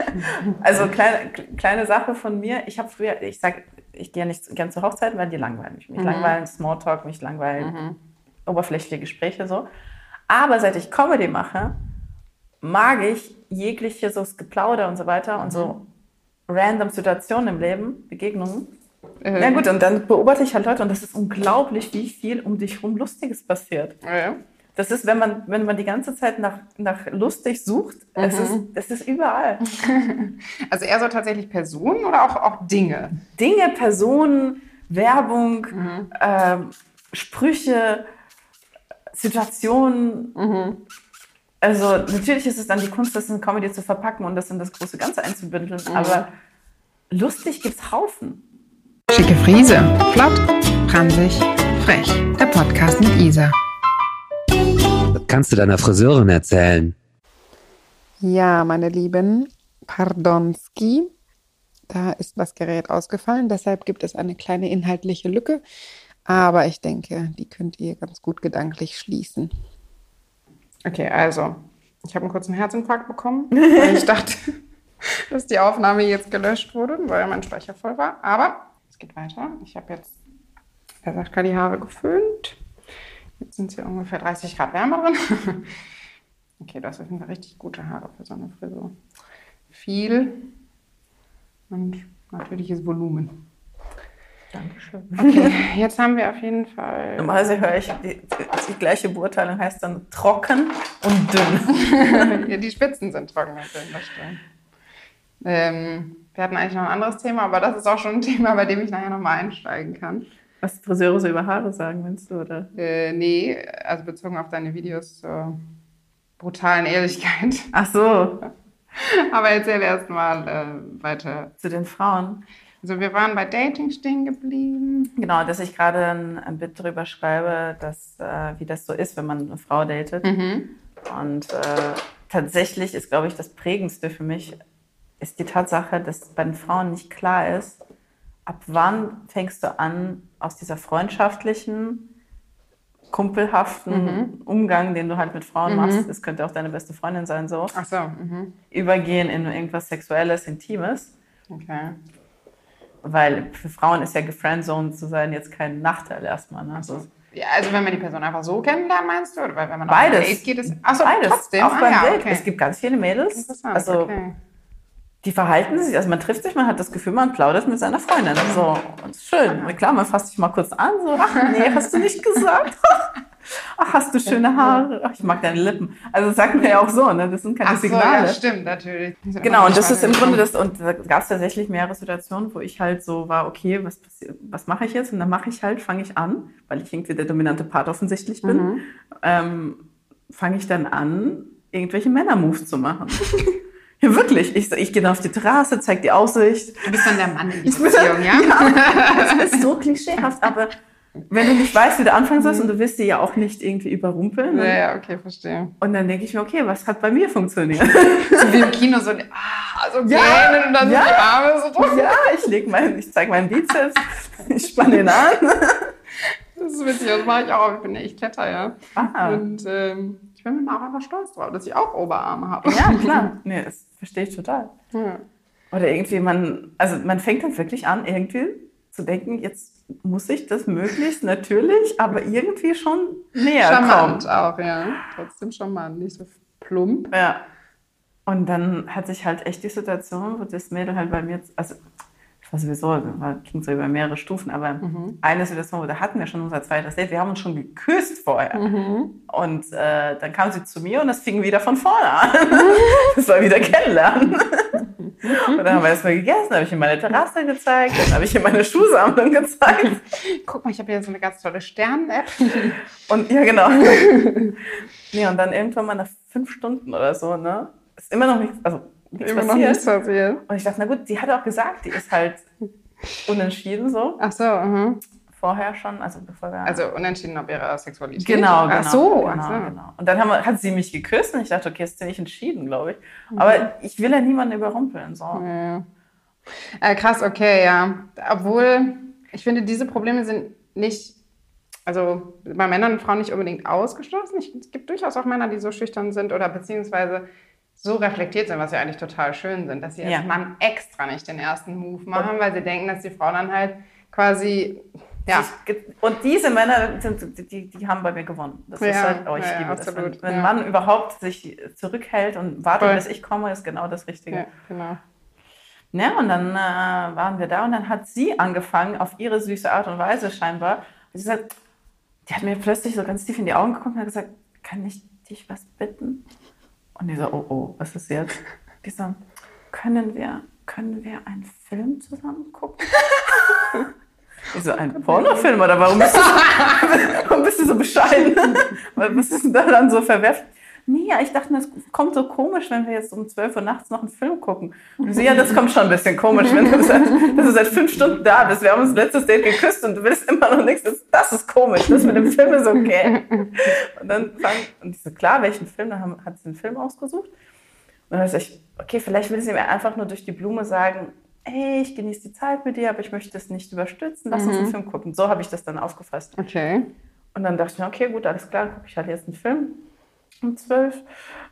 also kleine, kleine Sache von mir, ich habe früher, ich sage, ich gehe nicht gern zu Hochzeiten, weil die langweilen mich. Mich mhm. langweilen Smalltalk, mich langweilen mhm. oberflächliche Gespräche so. Aber seit ich Comedy mache, mag ich jegliche so Geplauder und so weiter und so random Situationen im Leben, Begegnungen. Äh, Na gut, und dann beobachte ich halt Leute und das ist unglaublich, wie viel um dich herum Lustiges passiert. Ja. Das ist, wenn man, wenn man die ganze Zeit nach, nach lustig sucht, mhm. es, ist, es ist überall. Also eher so tatsächlich Personen oder auch, auch Dinge? Dinge, Personen, Werbung, mhm. äh, Sprüche, Situationen. Mhm. Also natürlich ist es dann die Kunst, das in Comedy zu verpacken und das in das große Ganze einzubündeln. Mhm. Aber lustig gibt's Haufen. Schicke Friese, flott, franzig, frech. Der Podcast mit Isa. Das kannst du deiner Friseurin erzählen. Ja, meine Lieben, Pardonski. Da ist das Gerät ausgefallen, deshalb gibt es eine kleine inhaltliche Lücke. Aber ich denke, die könnt ihr ganz gut gedanklich schließen. Okay, also, ich habe einen kurzen Herzinfarkt bekommen, weil ich dachte, dass die Aufnahme jetzt gelöscht wurde, weil mein Speicher voll war. Aber es geht weiter. Ich habe jetzt der Sascha die Haare geföhnt. Jetzt sind sie ungefähr 30 Grad wärmer drin. okay, das sind richtig gute Haare für so eine Frisur. Viel und natürliches Volumen. Dankeschön. Okay, jetzt haben wir auf jeden Fall. Normalerweise höre ich, die, die, gleiche Beurteilung heißt dann trocken und dünn. ja, die Spitzen sind trocken und dünn, das stimmt. Ähm, wir hatten eigentlich noch ein anderes Thema, aber das ist auch schon ein Thema, bei dem ich nachher nochmal einsteigen kann. Was Friseure so über Haare sagen, meinst du, oder? Äh, nee, also bezogen auf deine Videos zur brutalen Ehrlichkeit. Ach so. aber erzähl erst mal äh, weiter. Zu den Frauen. Also wir waren bei Dating stehen geblieben. Genau, dass ich gerade ein, ein Bit drüber schreibe, dass, äh, wie das so ist, wenn man eine Frau datet. Mhm. Und äh, tatsächlich ist, glaube ich, das Prägendste für mich, ist die Tatsache, dass bei den Frauen nicht klar ist, ab wann fängst du an, aus dieser freundschaftlichen, kumpelhaften mhm. Umgang, den du halt mit Frauen mhm. machst, das könnte auch deine beste Freundin sein, so, so mhm. übergehen in irgendwas Sexuelles, Intimes. Okay. Weil für Frauen ist ja gefriendzoned zu sein jetzt kein Nachteil erstmal. Ne? Also, ja, also wenn man die Person einfach so kennenlernt, meinst du? Oder wenn man Beides. auf ein Date geht, ist achso, beides. Trotzdem. Auch ah, beim ja, Date. Okay. Es gibt ganz viele Mädels. Also, okay. Die verhalten sich, also man trifft sich, man hat das Gefühl, man plaudert mit seiner Freundin. So, und schön. Und klar, man fasst sich mal kurz an, so, ach nee, hast du nicht gesagt? ach, hast du schöne Haare? Ach, ich mag deine Lippen. Also das sagt man ja auch so, ne? Das sind keine ach so, Signale. Ja, stimmt, natürlich. Genau, und das ist im Grunde das, und da gab es tatsächlich mehrere Situationen, wo ich halt so war, okay, was was mache ich jetzt? Und dann mache ich halt, fange ich an, weil ich irgendwie der dominante Part offensichtlich bin, mhm. ähm, fange ich dann an, irgendwelche Männer-Moves zu machen. Ja, wirklich. Ich, ich gehe dann auf die Terrasse, zeig die Aussicht. Du bist dann der Mann in die Beziehung, ja? ja? Das ist so klischeehaft, aber wenn du nicht weißt, wie du anfangen sollst mhm. und du willst sie ja auch nicht irgendwie überrumpeln. Ja, ja, okay, verstehe. Und dann denke ich mir, okay, was hat bei mir funktioniert? so wie im Kino, so, ah, so ja, gähnen und dann ja, die Arme so drüber. Ja, ich leg mein, ich zeige meinen Bizeps, ich spanne ihn an. Das ist witzig, das mache ich auch, ich bin echt Kletter, ja. Ah. Und ähm, ich bin mir auch einfach stolz drauf, dass ich auch Oberarme habe. Ja, klar. Nee, das verstehe ich total. Ja. Oder irgendwie, man, also man fängt dann wirklich an, irgendwie zu denken, jetzt muss ich das möglichst natürlich, aber irgendwie schon näher charmant kommen. auch, ja. Trotzdem charmant, nicht so plump. Ja. Und dann hat sich halt echt die Situation, wo das Mädel halt bei mir, also ich war sowieso, war, ging so über mehrere Stufen, aber mhm. eine Situation, wo da hatten wir schon unser zweites Date, wir haben uns schon geküsst vorher. Mhm. Und äh, dann kam sie zu mir und das fing wieder von vorne an. das war wieder kennenlernen. Und dann haben wir erstmal gegessen, habe ich ihm meine Terrasse gezeigt, dann habe ich ihm meine Schuhsammlung gezeigt. Guck mal, ich habe hier so eine ganz tolle Sternen-App. Und ja, genau. nee, und dann irgendwann mal nach fünf Stunden oder so, ne? Ist immer noch nichts, also nichts immer passiert. noch nichts passiert. Und ich dachte, na gut, sie hat auch gesagt, die ist halt unentschieden so. Ach so, uh -huh vorher schon, also bevor wir. Also unentschieden ob ihrer Sexualität. Genau, genau. Ach so, genau, ach so. genau. Und dann wir, hat sie mich geküsst und ich dachte, okay, ist sie nicht entschieden, glaube ich. Aber mhm. ich will ja niemanden überrumpeln. So. Ja. Äh, krass, okay, ja. Obwohl, ich finde, diese Probleme sind nicht, also bei Männern und Frauen nicht unbedingt ausgeschlossen. Es gibt durchaus auch Männer, die so schüchtern sind oder beziehungsweise so reflektiert sind, was ja eigentlich total schön sind, dass sie als ja. Mann extra nicht den ersten Move machen, weil sie denken, dass die Frau dann halt quasi ja. Und diese Männer, sind, die, die haben bei mir gewonnen. Das ja, ist halt, oh, ich ja, liebe absolut, das. Wenn, wenn ja. Mann überhaupt sich zurückhält und wartet, Voll. bis ich komme, ist genau das Richtige. Ja, genau. Ne? Und dann äh, waren wir da und dann hat sie angefangen, auf ihre süße Art und Weise scheinbar. Sie sagt, die hat mir plötzlich so ganz tief in die Augen geguckt und hat gesagt, kann ich dich was bitten? Und die so, oh oh, was ist jetzt? Die so, können wir, können wir einen Film zusammen gucken? Ich so, ein Pornofilm oder warum bist du, warum bist du so bescheiden? Was ist denn da dann so verwerflich? Nee, ja, ich dachte, das kommt so komisch, wenn wir jetzt um 12 Uhr nachts noch einen Film gucken. Und sie, ja, das kommt schon ein bisschen komisch, wenn du seit, dass du seit fünf Stunden da bist. Wir haben uns letztes Date geküsst und du willst immer noch nichts. Das, das ist komisch. Das mit dem Film ist okay. Und dann fang, und ich so, klar, welchen Film? Dann hat sie einen Film ausgesucht. Und dann dachte ich, okay, vielleicht will sie mir einfach nur durch die Blume sagen, hey, ich genieße die Zeit mit dir, aber ich möchte es nicht überstützen, lass mhm. uns einen mhm. Film gucken. So habe ich das dann aufgefasst. Okay. Und dann dachte ich mir, okay, gut, alles klar, gucke ich halt jetzt einen Film um zwölf.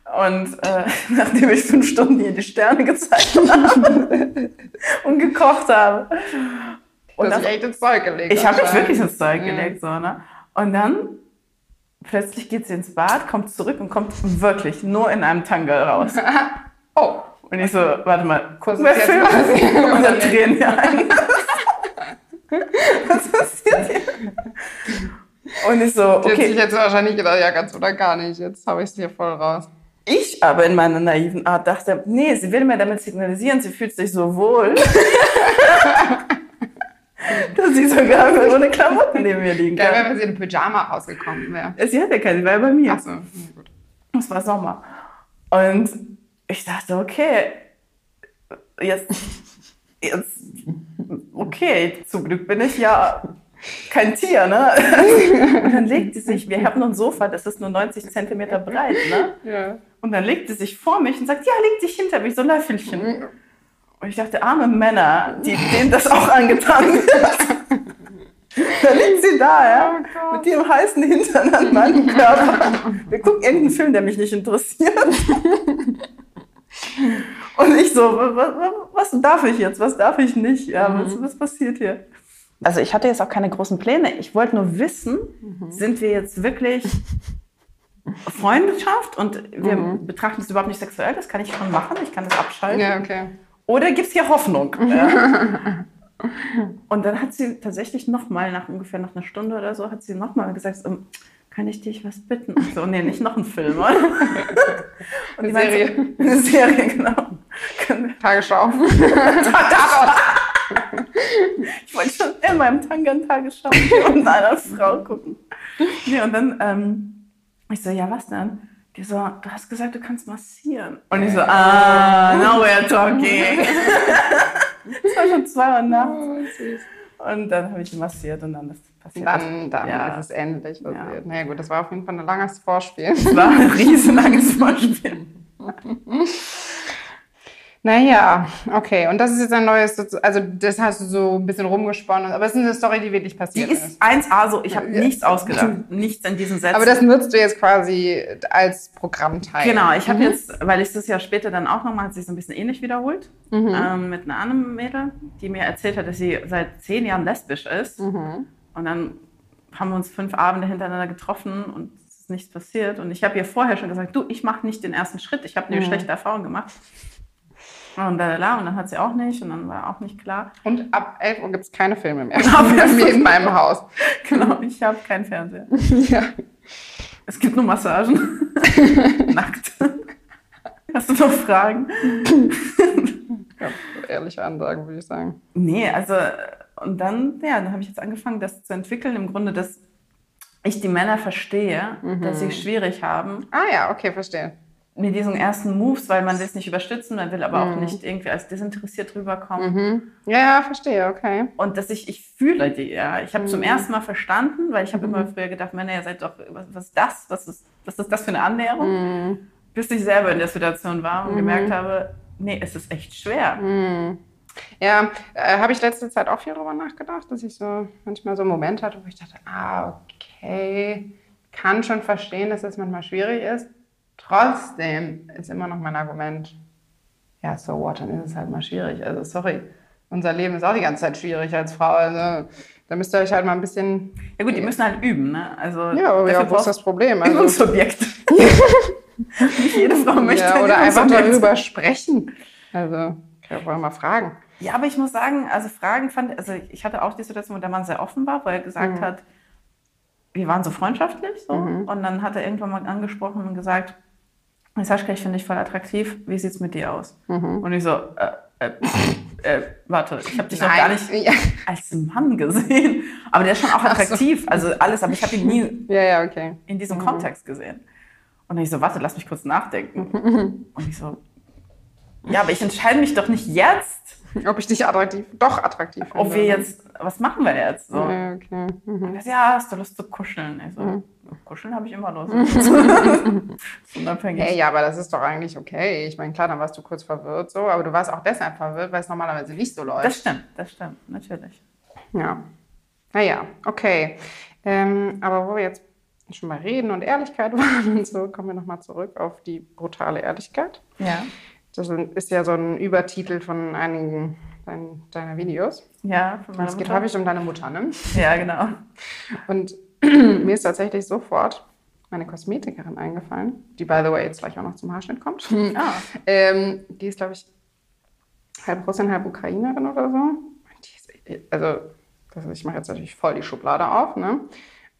Und äh, nachdem ich fünf Stunden hier die Sterne gezeigt habe und gekocht habe. Und du hast echt ins Zeug gelegt. Ich habe mich wirklich ins Zeug gelegt. So, ne? Und dann plötzlich geht sie ins Bad, kommt zurück und kommt wirklich nur in einem Tanga raus. oh. Und ich so, warte mal, gucken wir Film? Und dann drehen wir ein. Was passiert hier? Und ich so, okay. Die hat sich jetzt wahrscheinlich gedacht, ja, ganz oder gar nicht. Jetzt habe ich es hier voll raus. Ich aber in meiner naiven Art dachte, nee, sie will mir damit signalisieren, sie fühlt sich so wohl. dass sie sogar ohne Klamotten neben mir liegen kann. Geil wenn sie in Pyjama rausgekommen wäre. Sie hatte keine, sie war ja bei mir. Ach so, gut. Es war Sommer. Und ich dachte, okay, jetzt, jetzt, okay, zum Glück bin ich ja kein Tier, ne? Und dann legt sie sich, wir haben nur ein Sofa, das ist nur 90 Zentimeter breit, ne? Ja. Und dann legt sie sich vor mich und sagt, ja, leg dich hinter mich, so ein Löffelchen. Und ich dachte, arme Männer, die, denen das auch angetan wird. da liegt sie da, ja, oh mit ihrem heißen Hintern an meinem Körper. Wir gucken irgendeinen Film, der mich nicht interessiert. Und ich so, was, was, darf ich jetzt, was darf ich nicht? Ja, was, mhm. was passiert hier? Also ich hatte jetzt auch keine großen Pläne. Ich wollte nur wissen, mhm. sind wir jetzt wirklich Freundschaft und wir mhm. betrachten es überhaupt nicht sexuell, das kann ich schon machen, ich kann das abschalten. Ja, okay. Oder gibt es hier Hoffnung? Ja. Und dann hat sie tatsächlich nochmal, nach ungefähr nach einer Stunde oder so, hat sie nochmal gesagt, kann ich dich was bitten? Und so, nee, nicht noch ein Film, oder? eine Serie. So, eine Serie, genau. Tagesschau. ich wollte schon immer im Tanga Tagesschau und einer Frau gucken. Nee, und dann, ähm, ich so, ja, was denn? Die so, du hast gesagt, du kannst massieren. Und ich so, ah, now we're talking. das war schon zwei Uhr nachts. Oh, und dann habe ich massiert und dann das passiert. Dann, dann ja. ist es endlich passiert. Ja. Naja gut, das war auf jeden Fall ein langes Vorspiel. Das war ein riesenlanges Vorspiel. Naja, okay. Und das ist jetzt ein neues, also das hast du so ein bisschen rumgesponnen, aber es ist eine Story, die wirklich passiert die ist. Die ist 1A so, ich habe ja. nichts ausgedacht, nichts in diesen Sätzen. Aber das nutzt du jetzt quasi als Programmteil. Genau, ich habe mhm. jetzt, weil ich das ja später dann auch nochmal, hat sich so ein bisschen ähnlich wiederholt, mhm. ähm, mit einer anderen Mädel, die mir erzählt hat, dass sie seit zehn Jahren lesbisch ist. Mhm. Und dann haben wir uns fünf Abende hintereinander getroffen und es ist nichts passiert. Und ich habe ihr vorher schon gesagt, du, ich mache nicht den ersten Schritt, ich habe eine mhm. schlechte Erfahrung gemacht. Und, lalala, und dann hat sie auch nicht und dann war auch nicht klar. Und ab 11 Uhr gibt es keine Filme mehr genau, bei mir in meinem Haus. Genau, ich habe keinen Fernseher. ja. Es gibt nur Massagen. Nackt. Hast du noch Fragen? ja, ehrliche Ansagen, würde ich sagen. Nee, also und dann, ja, dann habe ich jetzt angefangen, das zu entwickeln. Im Grunde, dass ich die Männer verstehe, mhm. dass sie schwierig haben. Ah ja, okay, verstehe mit diesen ersten Moves, weil man will es nicht überstützen, man will aber mhm. auch nicht irgendwie als desinteressiert rüberkommen. Mhm. Ja, verstehe, okay. Und dass ich, ich fühle die, ja. Ich habe mhm. zum ersten Mal verstanden, weil ich habe immer mhm. früher gedacht, Männer, ihr seid doch, was, was ist das? Was ist, was ist das für eine Annäherung? Mhm. Bis ich selber in der Situation war und gemerkt mhm. habe, nee, es ist echt schwer. Ja, äh, habe ich letzte Zeit auch viel darüber nachgedacht, dass ich so manchmal so einen Moment hatte, wo ich dachte, ah, okay, kann schon verstehen, dass es das manchmal schwierig ist Trotzdem ist immer noch mein Argument, ja, so what, dann ist es halt mal schwierig. Also sorry, unser Leben ist auch die ganze Zeit schwierig als Frau. Also da müsst ihr euch halt mal ein bisschen... Ja gut, die müssen halt üben, ne? Also, ja, aber ja, wo ist das Problem? Also, Subjekt. Nicht jede Frau möchte ja, Oder einfach darüber sprechen. Also, wollen wir mal fragen. Ja, aber ich muss sagen, also Fragen fand, also ich hatte auch die Situation, wo der Mann sehr offen war, wo er gesagt mhm. hat, wir waren so freundschaftlich so. Mhm. Und dann hat er irgendwann mal angesprochen und gesagt, Sascha, ich finde dich voll attraktiv, wie sieht es mit dir aus? Mhm. Und ich so, äh, äh, äh, warte, ich habe dich noch gar nicht ja. als Mann gesehen. Aber der ist schon auch attraktiv, so. also alles, aber ich habe ihn nie ja, ja, okay. in diesem mhm. Kontext gesehen. Und ich so, warte, lass mich kurz nachdenken. Und ich so, ja, aber ich entscheide mich doch nicht jetzt. Ob ich dich attraktiv, doch attraktiv finde. Ob wir jetzt, was machen wir jetzt? So. Ja, okay. Mhm. Ja, hast du Lust zu kuscheln? Ich so, mhm. kuscheln habe ich immer Lust. Unabhängig. Hey, ja, aber das ist doch eigentlich okay. Ich meine, klar, dann warst du kurz verwirrt so, aber du warst auch deshalb verwirrt, weil es normalerweise nicht so läuft. Das stimmt, das stimmt, natürlich. Ja. Naja, okay. Ähm, aber wo wir jetzt schon mal reden und Ehrlichkeit waren und so, kommen wir nochmal zurück auf die brutale Ehrlichkeit. Ja. Das ist ja so ein Übertitel von einigen dein, deiner Videos. Ja, von meiner Es geht Mutter. häufig um deine Mutter, ne? Ja, genau. Und mir ist tatsächlich sofort meine Kosmetikerin eingefallen, die, by the way, jetzt gleich auch noch zum Haarschnitt kommt. Ah. ähm, die ist, glaube ich, halb Russin, halb Ukrainerin oder so. Ist, also, ich mache jetzt natürlich voll die Schublade auf, ne?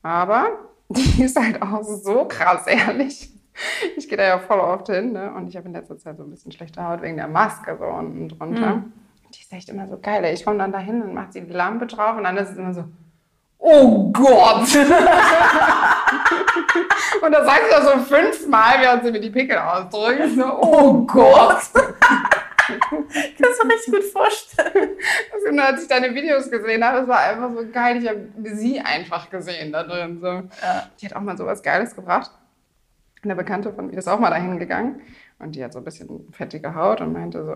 Aber die ist halt auch so krass ehrlich. Ich gehe da ja voll oft hin, ne? Und ich habe in letzter Zeit so ein bisschen schlechte Haut wegen der Maske so unten drunter. Mhm. Die ist echt immer so geil. Ich komme dann da hin und macht sie die Lampe drauf und dann ist es immer so, oh Gott! und da sagt sie ja so fünfmal, während sie mir die Pickel ausdrückt, so, oh Gott! Ich kann es mir richtig gut vorstellen. Also, als ich deine Videos gesehen habe, es war einfach so geil. Ich habe sie einfach gesehen da drin. So. Ja. Die hat auch mal so was Geiles gebracht. Eine Bekannte von mir ist auch mal dahin gegangen und die hat so ein bisschen fettige Haut und meinte so,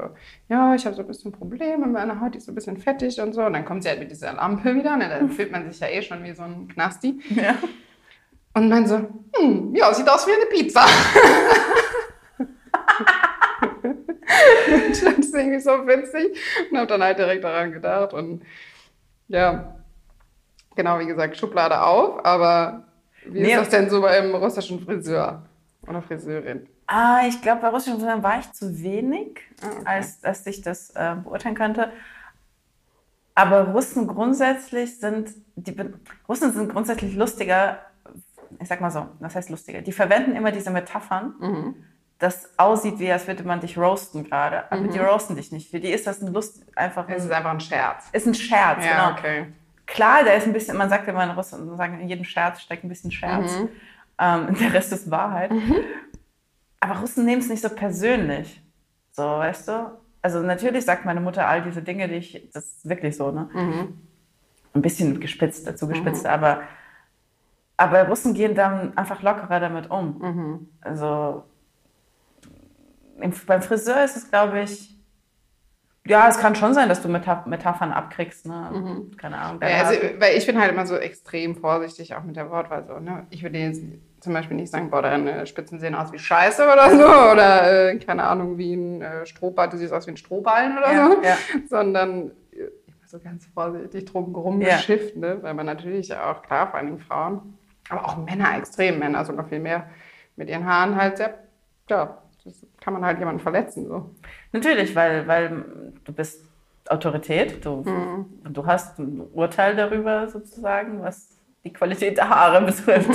ja, ich habe so ein bisschen Probleme mit meiner Haut, die ist so ein bisschen fettig und so. Und dann kommt sie halt mit dieser Lampe wieder, ne? da fühlt man sich ja eh schon wie so ein Knasti. Ja. Und meinte so, hm, ja, sieht aus wie eine Pizza. ich fand das irgendwie so witzig und habe dann halt direkt daran gedacht. Und ja, genau wie gesagt, Schublade auf, aber wie nee. ist das denn so beim russischen Friseur oder Friseurin? Ah, ich glaube, bei russischen Friseuren war ich zu wenig, ah, okay. als dass ich das äh, beurteilen könnte. Aber Russen grundsätzlich sind, die Russen sind grundsätzlich lustiger, ich sag mal so, was heißt lustiger? Die verwenden immer diese Metaphern. Mhm das aussieht, wie als würde man dich roasten gerade. Aber mhm. die roasten dich nicht. Für die ist das ein Lust, einfach. Ein, es ist einfach ein Scherz. Ist ein Scherz, ja, genau. Okay. Klar, da ist ein bisschen, man sagt immer in Russland, sagen, in jedem Scherz steckt ein bisschen Scherz. Mhm. Ähm, der Rest ist Wahrheit. Mhm. Aber Russen nehmen es nicht so persönlich. So, weißt du? Also natürlich sagt meine Mutter all diese Dinge, die ich, das ist wirklich so, ne? Mhm. Ein bisschen gespitzt, dazu gespitzt, mhm. aber, aber Russen gehen dann einfach lockerer damit um. Mhm. Also beim Friseur ist es, glaube ich, ja, es kann schon sein, dass du Metaphern abkriegst. Ne? Mhm. Keine Ahnung. Ja, also, weil ich bin halt immer so extrem vorsichtig, auch mit der Wortwahl. So, ne? Ich würde jetzt zum Beispiel nicht sagen, boah, deine Spitzen sehen aus wie Scheiße oder so. Oder, äh, keine Ahnung, wie ein äh, Strohball, du siehst aus wie ein Strohballen oder ja, so. Ja. Sondern äh, immer so ganz vorsichtig drum ja. geschifft, ne? weil man natürlich auch, klar, vor allem Frauen, aber auch Männer, extrem Männer, sogar viel mehr, mit ihren Haaren halt sehr, ja, das kann man halt jemanden verletzen. So. Natürlich, weil, weil du bist Autorität, du, mhm. du hast ein Urteil darüber sozusagen, was die Qualität der Haare betrifft.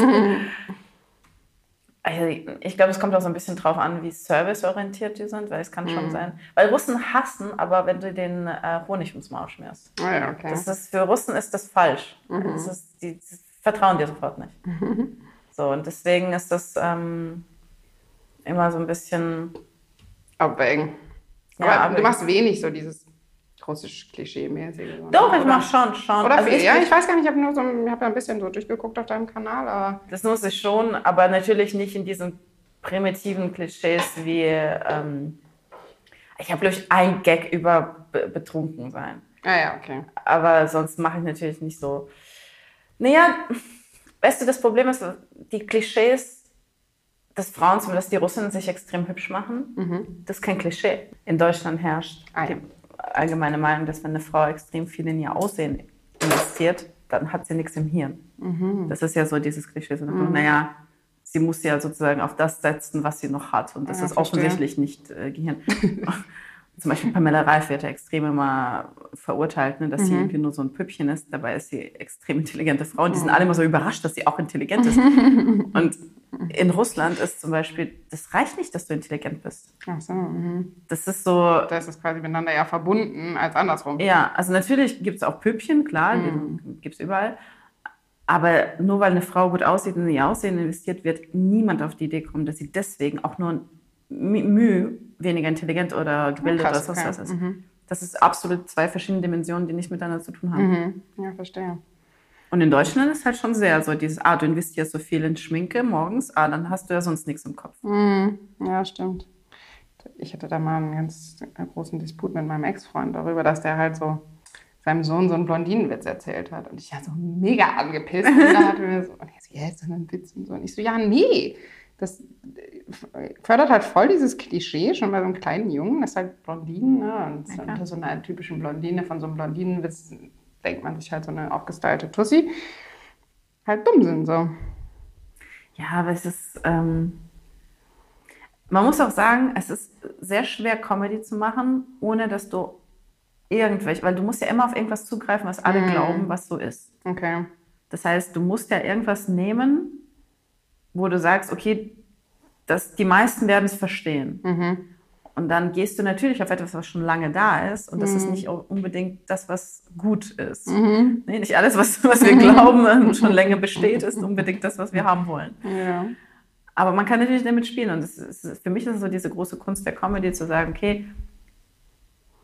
Also ich glaube, es kommt auch so ein bisschen drauf an, wie serviceorientiert die sind, weil es kann mhm. schon sein. Weil Russen hassen, aber wenn du den äh, Honig ums Maul schmierst. Oh ja, okay. das ist, für Russen ist das falsch. Mhm. Das ist, die, die, vertrauen dir sofort nicht. So, und deswegen ist das ähm, immer so ein bisschen. Abwägen. Ja, aber abwägen. du machst wenig so dieses russisch Klischee-mäßige. Doch, ich mach schon, schon. Oder also ich, ja, ich weiß gar nicht, ich habe nur so, ich habe ja ein bisschen so durchgeguckt auf deinem Kanal, aber. Das muss ich schon, aber natürlich nicht in diesen primitiven Klischees wie, ähm, ich habe durch ein Gag über betrunken sein. Ah ja, okay. Aber sonst mache ich natürlich nicht so. Naja, weißt du, das Problem ist, die Klischees dass Frauen, zumindest die Russinnen, sich extrem hübsch machen. Mhm. Das ist kein Klischee. In Deutschland herrscht ah, ja. die allgemeine Meinung, dass wenn eine Frau extrem viel in ihr Aussehen investiert, dann hat sie nichts im Hirn. Mhm. Das ist ja so dieses Klischee. So, mhm. Naja, sie muss ja sozusagen auf das setzen, was sie noch hat. Und das ja, ist verstehe. offensichtlich nicht äh, Gehirn. Zum Beispiel Pamela Reif wird ja extrem immer verurteilt, ne, dass mhm. sie irgendwie nur so ein Püppchen ist. Dabei ist sie extrem intelligente Frau. Und die sind alle immer so überrascht, dass sie auch intelligent ist. und in Russland ist zum Beispiel, das reicht nicht, dass du intelligent bist. Ach so. Mhm. Das ist so. Das ist quasi miteinander ja verbunden als andersrum. Ja, also natürlich gibt es auch Püppchen, klar, mhm. gibt es überall. Aber nur weil eine Frau gut aussieht und in ihr Aussehen investiert, wird niemand auf die Idee kommen, dass sie deswegen auch nur Mühe weniger intelligent oder gebildet ja, krass, oder was okay. das ist. Mhm. Das ist absolut zwei verschiedene Dimensionen, die nicht miteinander zu tun haben. Mhm. Ja, verstehe. Und in Deutschland ist halt schon sehr so dieses, ah, du investierst so viel in Schminke morgens, ah, dann hast du ja sonst nichts im Kopf. Mhm. Ja, stimmt. Ich hatte da mal einen ganz großen Disput mit meinem Ex-Freund darüber, dass der halt so seinem Sohn so einen Blondinenwitz erzählt hat. Und ich war so mega angepisst. Und da hat mir so, und er so, ja, ist ein Witz und so. Und ich so, ja, nee. Das fördert halt voll dieses Klischee, schon bei so einem kleinen Jungen, das ist halt Blondinen, ne? Und unter so einer typischen Blondine von so einem Blondinenwitz denkt man sich halt so eine aufgestylte Tussi, halt dumm sind so. Ja, aber es ist, ähm, man muss auch sagen, es ist sehr schwer, Comedy zu machen, ohne dass du irgendwelche, weil du musst ja immer auf irgendwas zugreifen, was alle mm. glauben, was so ist. Okay. Das heißt, du musst ja irgendwas nehmen, wo du sagst, okay, das, die meisten werden es verstehen. Mhm. Und dann gehst du natürlich auf etwas, was schon lange da ist. Und das mhm. ist nicht unbedingt das, was gut ist. Mhm. Nee, nicht alles, was, was wir glauben und schon länger besteht, ist unbedingt das, was wir haben wollen. Ja. Aber man kann natürlich damit spielen. Und ist, für mich ist es so diese große Kunst der Comedy, zu sagen, okay,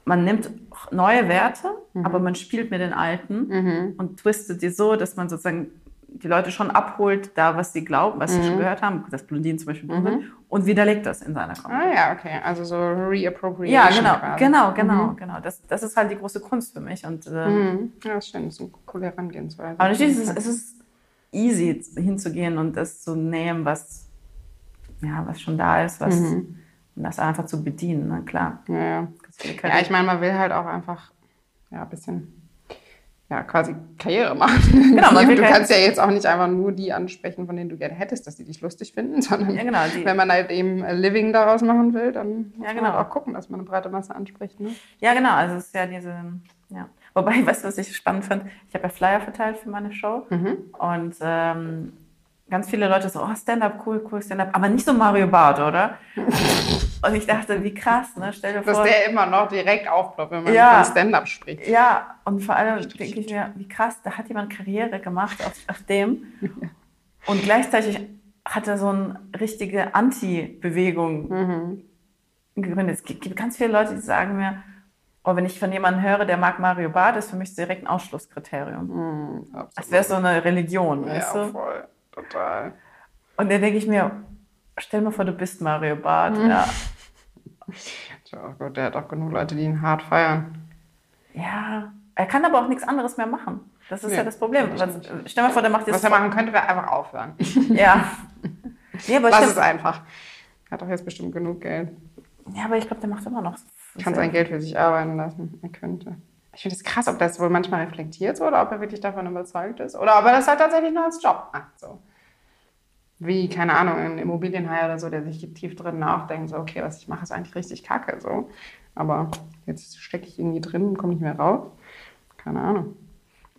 man nimmt neue Werte, mhm. aber man spielt mit den alten mhm. und twistet die so, dass man sozusagen die Leute schon abholt, da was sie glauben, was mhm. sie schon gehört haben, dass Blondinen zum Beispiel mhm. Und widerlegt das in seiner Comedy. Ah ja, okay, also so Reappropriation. Ja, genau, quasi. genau, genau, mhm. genau. Das, das ist halt die große Kunst für mich. Und, ähm, ja, das stimmt, das ist eine coole Herangehensweise. Aber natürlich ist es, es ist easy hinzugehen und das zu nehmen, was, ja, was schon da ist, was, mhm. und das einfach zu bedienen, na klar. Ja, ja. ja ich meine, man will halt auch einfach ja, ein bisschen ja, quasi Karriere machen. Genau, man du kannst ja jetzt auch nicht einfach nur die ansprechen, von denen du gerne hättest, dass die dich lustig finden, sondern ja, genau, wenn man halt eben Living daraus machen will, dann ja, genau. man halt auch gucken, dass man eine breite Masse anspricht. Ne? Ja, genau. Also es ist ja diese, ja. Wobei, weißt du, was ich spannend fand? Ich habe ja Flyer verteilt für meine Show mhm. und ähm, ganz viele Leute so, oh, Stand-up, cool, cool, Stand-up, aber nicht so Mario Barth, oder? Und ich dachte, wie krass, ne? Stell dir vor. Dass der immer noch direkt aufploppt, wenn man ja, von Stand-up spricht. Ja, und vor allem denke ich mir, wie krass, da hat jemand Karriere gemacht auf, auf dem. Und gleichzeitig hat er so eine richtige Anti-Bewegung mhm. gegründet. Es gibt ganz viele Leute, die sagen mir, oh, wenn ich von jemandem höre, der mag Mario Barth, ist für mich direkt ein Ausschlusskriterium. Mhm, Als wäre es so eine Religion, weißt ja, du? voll. Total. Und dann denke ich mir, stell mal vor, du bist Mario Barth. Mhm. Ja. Oh Gott, der hat auch genug Leute, die ihn hart feiern. Ja, er kann aber auch nichts anderes mehr machen. Das ist nee, ja das Problem. Was, stell mal vor, der macht jetzt. Was er machen könnte, wäre einfach aufhören. Ja. nee, aber das ist einfach. Er hat doch jetzt bestimmt genug Geld. Ja, aber ich glaube, der macht immer noch. Kann sein Geld für sich arbeiten lassen. Er könnte. Ich finde es krass, ob das wohl manchmal reflektiert oder ob er wirklich davon überzeugt ist. Oder ob er das halt tatsächlich nur als Job macht. So. Wie, keine Ahnung, ein Immobilienhai oder so, der sich tief drin nachdenkt, so, okay, was ich mache, ist eigentlich richtig kacke. So. Aber jetzt stecke ich irgendwie drin und komme nicht mehr raus. Keine Ahnung.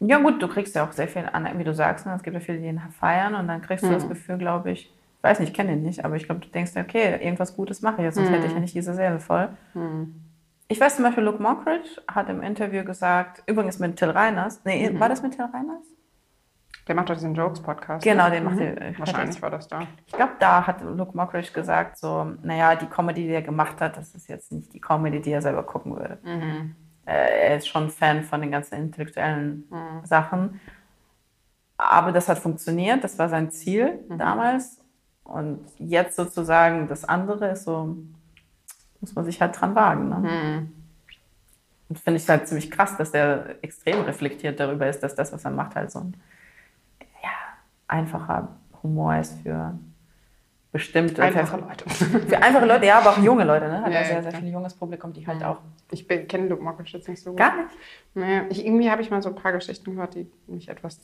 Ja, gut, du kriegst ja auch sehr viel an, wie du sagst. Ne? Es gibt ja viele, die ihn feiern und dann kriegst du das mhm. Gefühl, glaube ich, ich weiß nicht, ich kenne ihn nicht, aber ich glaube, du denkst, okay, irgendwas Gutes mache ich jetzt, sonst mhm. hätte ich ja nicht diese Seele voll. Mhm. Ich weiß zum Beispiel, Luke Mockridge hat im Interview gesagt, übrigens mit Till Reiners, nee, mhm. war das mit Till Reiners? Der macht doch diesen Jokes-Podcast. Genau, ne? den macht mhm. er. Wahrscheinlich war das da. Ich glaube, da hat Luke Mockridge gesagt, so, naja, die Comedy, die er gemacht hat, das ist jetzt nicht die Comedy, die er selber gucken würde. Mhm. Äh, er ist schon Fan von den ganzen intellektuellen mhm. Sachen. Aber das hat funktioniert, das war sein Ziel mhm. damals. Und jetzt sozusagen das andere ist so, muss man sich halt dran wagen. Ne? Mhm. Und finde ich halt ziemlich krass, dass der extrem reflektiert darüber ist, dass das, was er macht, halt so ein einfacher Humor ist für bestimmte. Einfache Leute. Für einfache Leute, ja, aber auch junge Leute. Ne? Hat ja, sehr, sehr viel junges Publikum, die halt auch. Ich kenne Luke jetzt nicht so gut. Gar nicht? Naja, ich, irgendwie habe ich mal so ein paar Geschichten gehört, die mich etwas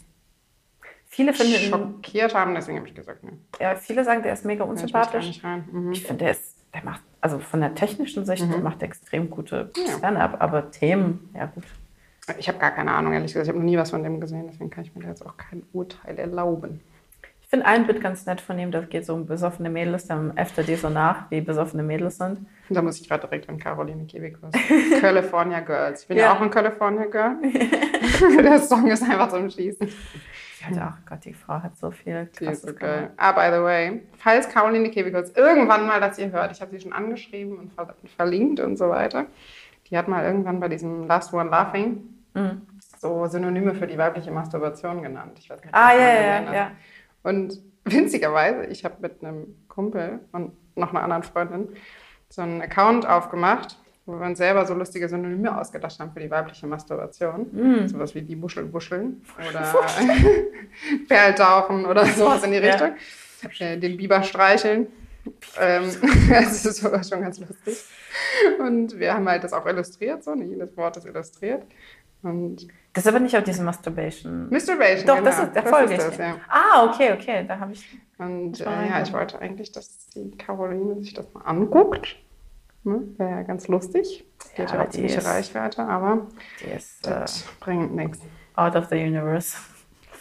Viele finden schockiert haben, deswegen habe ich gesagt, ne. Ja, viele sagen, der ist mega unsympathisch. Ich, mhm. ich finde, der, der macht also von der technischen Sicht mhm. macht er extrem gute Stand-up, aber Themen, ja gut. Ich habe gar keine Ahnung, ehrlich gesagt. Ich habe noch nie was von dem gesehen, deswegen kann ich mir jetzt auch kein Urteil erlauben. Ich finde ein Bit ganz nett von ihm, das geht so um besoffene Mädels, dann äfft die so nach, wie besoffene Mädels sind. Da muss ich gerade direkt an Caroline Kebekus. California Girls. Ich bin ja, ja auch ein California Girl. Der Song ist einfach zum Schließen. Halt, ach Gott, die Frau hat so viel krasses so geil. Ah, by the way, falls Caroline Kebekus irgendwann mal das ihr hört, ich habe sie schon angeschrieben und verlinkt und so weiter. Die hat mal irgendwann bei diesem Last One Laughing mhm. so Synonyme für die weibliche Masturbation genannt. Ich weiß nicht, ah, ja, ja, ja. Und winzigerweise, ich habe mit einem Kumpel und noch einer anderen Freundin so einen Account aufgemacht, wo wir uns selber so lustige Synonyme ausgedacht haben für die weibliche Masturbation. Mm. Sowas wie die Buscheln, Buscheln oder Perltauchen oder sowas in die Richtung. Ja. Äh, den Biber streicheln. Ähm, das ist schon ganz lustig. Und wir haben halt das auch illustriert, so, nicht jedes Wort ist illustriert. Und das ist aber nicht auf diese Masturbation. Masturbation. Doch, genau. das ist der Folge. Ja. Ah, okay, okay, da habe ich. Und äh, ja, ich wollte eigentlich, dass die Caroline sich das mal anguckt. Ne? Wäre ja ganz lustig. Die ja, ja auch ziemliche Reichweite, aber die ist, das äh, bringt nichts. Out of the universe.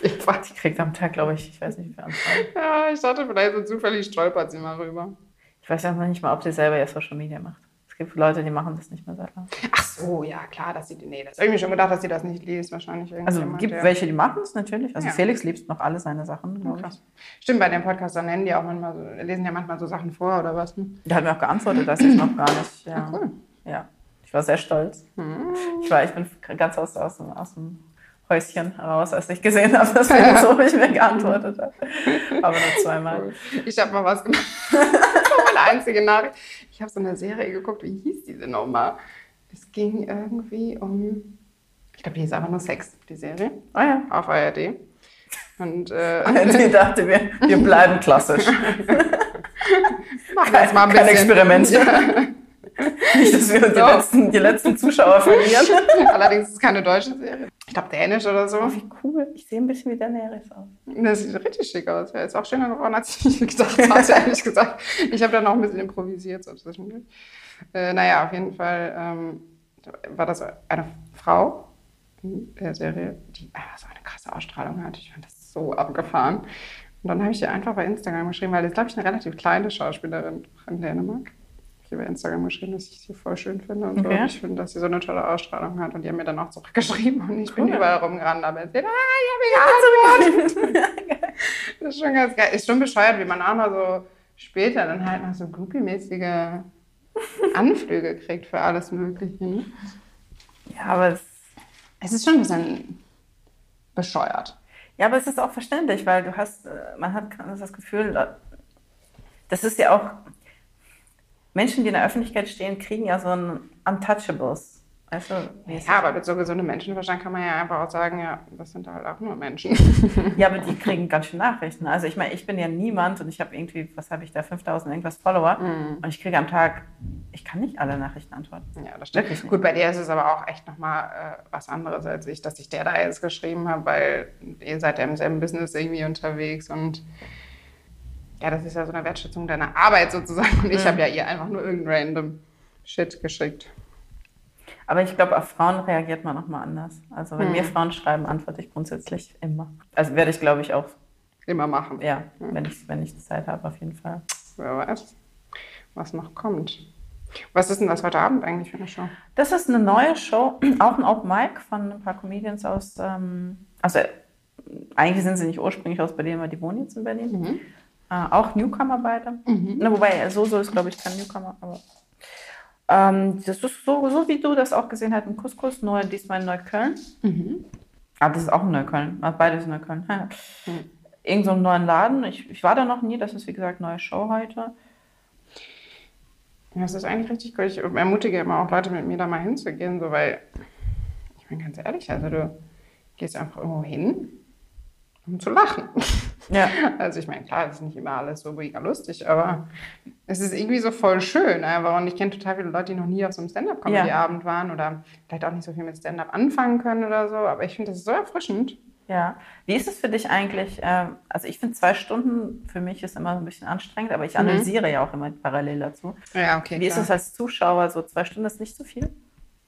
Die kriegt am Tag, glaube ich, ich weiß nicht, wie viel Anfragen. Ja, ich dachte, vielleicht so zufällig stolpert sie mal rüber. Ich weiß ja noch nicht mal, ob sie selber ihr Social Media macht gibt Leute, die machen das nicht mehr selber. Ach so, ja, klar, dass sie, nee, das habe ich mir schon gedacht, dass sie das nicht liest, wahrscheinlich. Also gibt ja. welche, die machen es natürlich. Also ja. Felix liest noch alle seine Sachen, glaube ich. Stimmt, bei dem Podcast, dann nennen die auch manchmal so, lesen ja manchmal so Sachen vor oder was. Hm? Der hat mir auch geantwortet, dass ich noch gar nicht. Ja. Ach, cool. Ja, ich war sehr stolz. Hm. Ich, war, ich bin ganz aus, aus, aus dem Häuschen heraus, als ich gesehen habe, dass er so ich mir geantwortet hat. Aber nur zweimal. Ich habe mal was gemacht. meine einzige Nachricht. Ich habe so eine Serie geguckt, wie hieß diese nochmal? Es ging irgendwie um, ich glaube, die hieß einfach nur Sex, die Serie. Ah ja. Auf ARD. Und äh, die dachte mir, wir bleiben klassisch. Machen wir jetzt mal ein bisschen. Kein Experiment. Ja. Nicht, dass wir so. die, letzten, die letzten Zuschauer verlieren. Allerdings ist es keine deutsche Serie. Ich glaube Dänisch oder so. Oh, wie cool. Ich sehe ein bisschen wie Daenerys aus. Das sieht richtig schick aus. Ja, ist auch schöner geworden, als ich gedacht hatte, ehrlich gesagt. Ich habe dann auch ein bisschen improvisiert so zwischendurch. Äh, naja, auf jeden Fall ähm, war das eine Frau in der Serie, die einfach so eine krasse Ausstrahlung hat. Ich fand das so abgefahren. Und dann habe ich ihr einfach bei Instagram geschrieben, weil das, glaube ich, eine relativ kleine Schauspielerin in Dänemark ihr bei Instagram geschrieben, dass ich sie voll schön finde und okay. so. Ich finde, dass sie so eine tolle Ausstrahlung hat. Und die haben mir dann auch zurückgeschrieben und ich cool. bin überall rumgerannt, aber erzählt, ah, ich habe geantwortet. das ist schon ganz geil. Ist schon bescheuert, wie man auch noch so später dann halt noch so groupie-mäßige Anflüge kriegt für alles Mögliche. Ne? Ja, aber es, es ist schon ein bisschen bescheuert. Ja, aber es ist auch verständlich, weil du hast, äh, man hat das Gefühl, das ist ja auch Menschen, die in der Öffentlichkeit stehen, kriegen ja so ein Untouchables. Also, ja, aber mit so gesundem Menschenverstand kann man ja einfach auch sagen, ja, das sind halt auch nur Menschen. ja, aber die kriegen ganz schön Nachrichten. Also ich meine, ich bin ja niemand und ich habe irgendwie, was habe ich da, 5000 irgendwas Follower mm. und ich kriege am Tag, ich kann nicht alle Nachrichten antworten. Ja, das stimmt. Gut, bei dir ist es aber auch echt nochmal äh, was anderes als ich, dass ich der da jetzt geschrieben habe, weil ihr seid ja im selben Business irgendwie unterwegs und ja, das ist ja so eine Wertschätzung deiner Arbeit sozusagen. Und ich mhm. habe ja ihr einfach nur irgendein random Shit geschickt. Aber ich glaube, auf Frauen reagiert man nochmal anders. Also wenn mhm. mir Frauen schreiben, antworte ich grundsätzlich immer. Also werde ich, glaube ich, auch immer machen. Ja, mhm. wenn, ich, wenn ich Zeit habe, auf jeden Fall. Wer weiß, was noch kommt. Was ist denn das heute Abend eigentlich für eine Show? Das ist eine neue Show, auch ein Open Mic von ein paar Comedians aus, ähm, also eigentlich sind sie nicht ursprünglich aus Berlin, aber die wohnen jetzt in Berlin. Äh, auch Newcomer beide. Mhm. Na, wobei, so so ist, glaube ich, kein Newcomer. Aber ähm, das ist so, so, wie du das auch gesehen hast in Couscous, nur diesmal in Neukölln. Mhm. Ah, das ist auch in Neukölln. Ah, beides in Neukölln. Mhm. Irgend so einen neuen Laden. Ich, ich war da noch nie. Das ist, wie gesagt, neue Show heute. Ja, das ist eigentlich richtig cool. Ich ermutige immer auch Leute, mit mir da mal hinzugehen, so, weil ich bin ganz ehrlich, also du gehst einfach irgendwo hin um zu lachen. Ja. Also ich meine, klar, es ist nicht immer alles so mega lustig, aber es ist irgendwie so voll schön einfach. Und ich kenne total viele Leute, die noch nie auf so einem Stand-Up-Comedy-Abend ja. waren oder vielleicht auch nicht so viel mit Stand-Up anfangen können oder so. Aber ich finde, das ist so erfrischend. Ja. Wie ist es für dich eigentlich? Ähm, also ich finde zwei Stunden für mich ist immer ein bisschen anstrengend, aber ich mhm. analysiere mhm. ja auch immer parallel dazu. Ja, okay. Wie klar. ist es als Zuschauer? So zwei Stunden ist nicht so viel?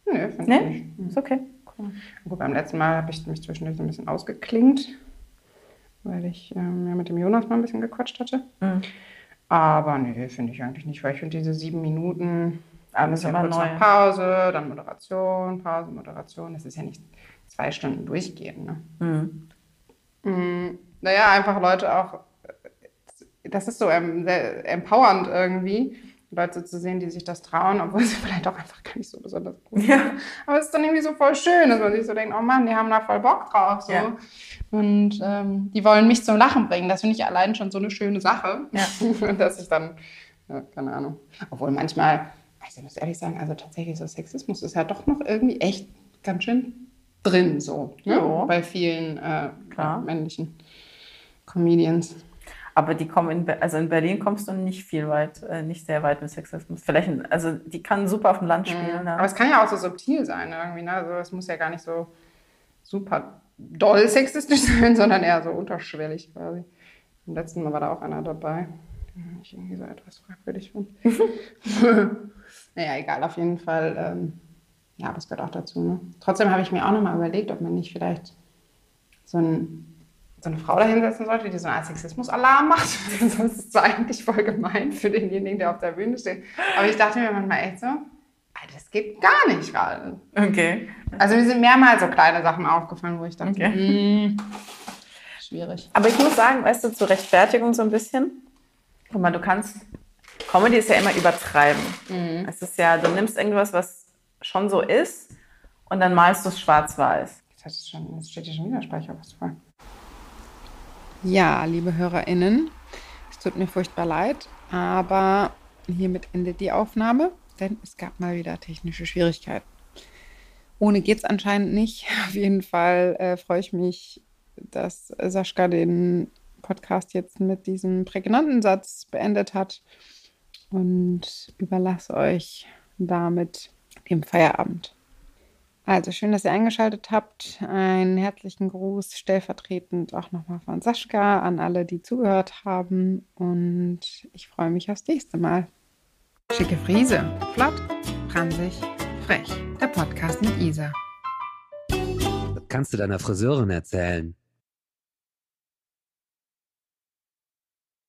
Nö, finde nee? ich nicht. Ist okay. Cool. Gut, beim letzten Mal habe ich mich zwischendurch so ein bisschen ausgeklingt, weil ich ähm, ja, mit dem Jonas mal ein bisschen gequatscht hatte. Mhm. Aber nee, finde ich eigentlich nicht, weil ich finde diese sieben Minuten, alles immer kurz neu. Pause, dann Moderation, Pause, Moderation, das ist ja nicht zwei Stunden durchgehen. Ne? Mhm. Mhm. Naja, einfach Leute auch, das ist so empowernd irgendwie Leute zu sehen, die sich das trauen, obwohl sie vielleicht auch einfach gar nicht so besonders gut sind. Ja. Aber es ist dann irgendwie so voll schön, dass man sich so denkt, oh Mann, die haben da voll Bock drauf. So. Ja. Und ähm, die wollen mich zum Lachen bringen. Das finde ich allein schon so eine schöne Sache. Ja. dass ich dann, ja, keine Ahnung. Obwohl manchmal, also ich muss ehrlich sagen, also tatsächlich so Sexismus ist ja doch noch irgendwie echt ganz schön drin so. Ne? Bei vielen äh, männlichen Comedians. Aber die kommen in, also in Berlin kommst du nicht viel weit, äh, nicht sehr weit mit Sexismus. Vielleicht, also die kann super auf dem Land mhm. spielen. Mhm. Aber es kann ja auch so subtil sein irgendwie. Ne? Also es muss ja gar nicht so super doll sexistisch sein, sondern eher so unterschwellig quasi. Im letzten Mal war da auch einer dabei, den ich irgendwie so etwas fragwürdig fand. naja, egal, auf jeden Fall. Ähm, ja, aber es gehört auch dazu. Ne? Trotzdem habe ich mir auch nochmal überlegt, ob man nicht vielleicht so ein so eine Frau dahinsetzen sollte, die so einen Sexismus-Alarm macht. das ist so eigentlich voll gemein für denjenigen, der auf der Bühne steht. Aber ich dachte mir manchmal echt so, das geht gar nicht gerade. Okay. Also mir sind mehrmals so kleine Sachen aufgefallen, wo ich dachte, okay. Hm, schwierig. Aber ich muss sagen, weißt du, zur Rechtfertigung so ein bisschen. Guck mal, du kannst, Comedy ist ja immer übertreiben. Mhm. Es ist ja, du nimmst irgendwas, was schon so ist und dann malst du es schwarz-weiß. Das, das steht hier schon wieder Speicherpass vor. Ja, liebe HörerInnen, es tut mir furchtbar leid, aber hiermit endet die Aufnahme, denn es gab mal wieder technische Schwierigkeiten. Ohne geht es anscheinend nicht. Auf jeden Fall äh, freue ich mich, dass Sascha den Podcast jetzt mit diesem prägnanten Satz beendet hat und überlasse euch damit dem Feierabend. Also schön, dass ihr eingeschaltet habt. Einen herzlichen Gruß stellvertretend auch nochmal von Sascha an alle, die zugehört haben. Und ich freue mich aufs nächste Mal. Schicke Friese, flott, pransig, frech. Der Podcast mit Isa. Das kannst du deiner Friseurin erzählen.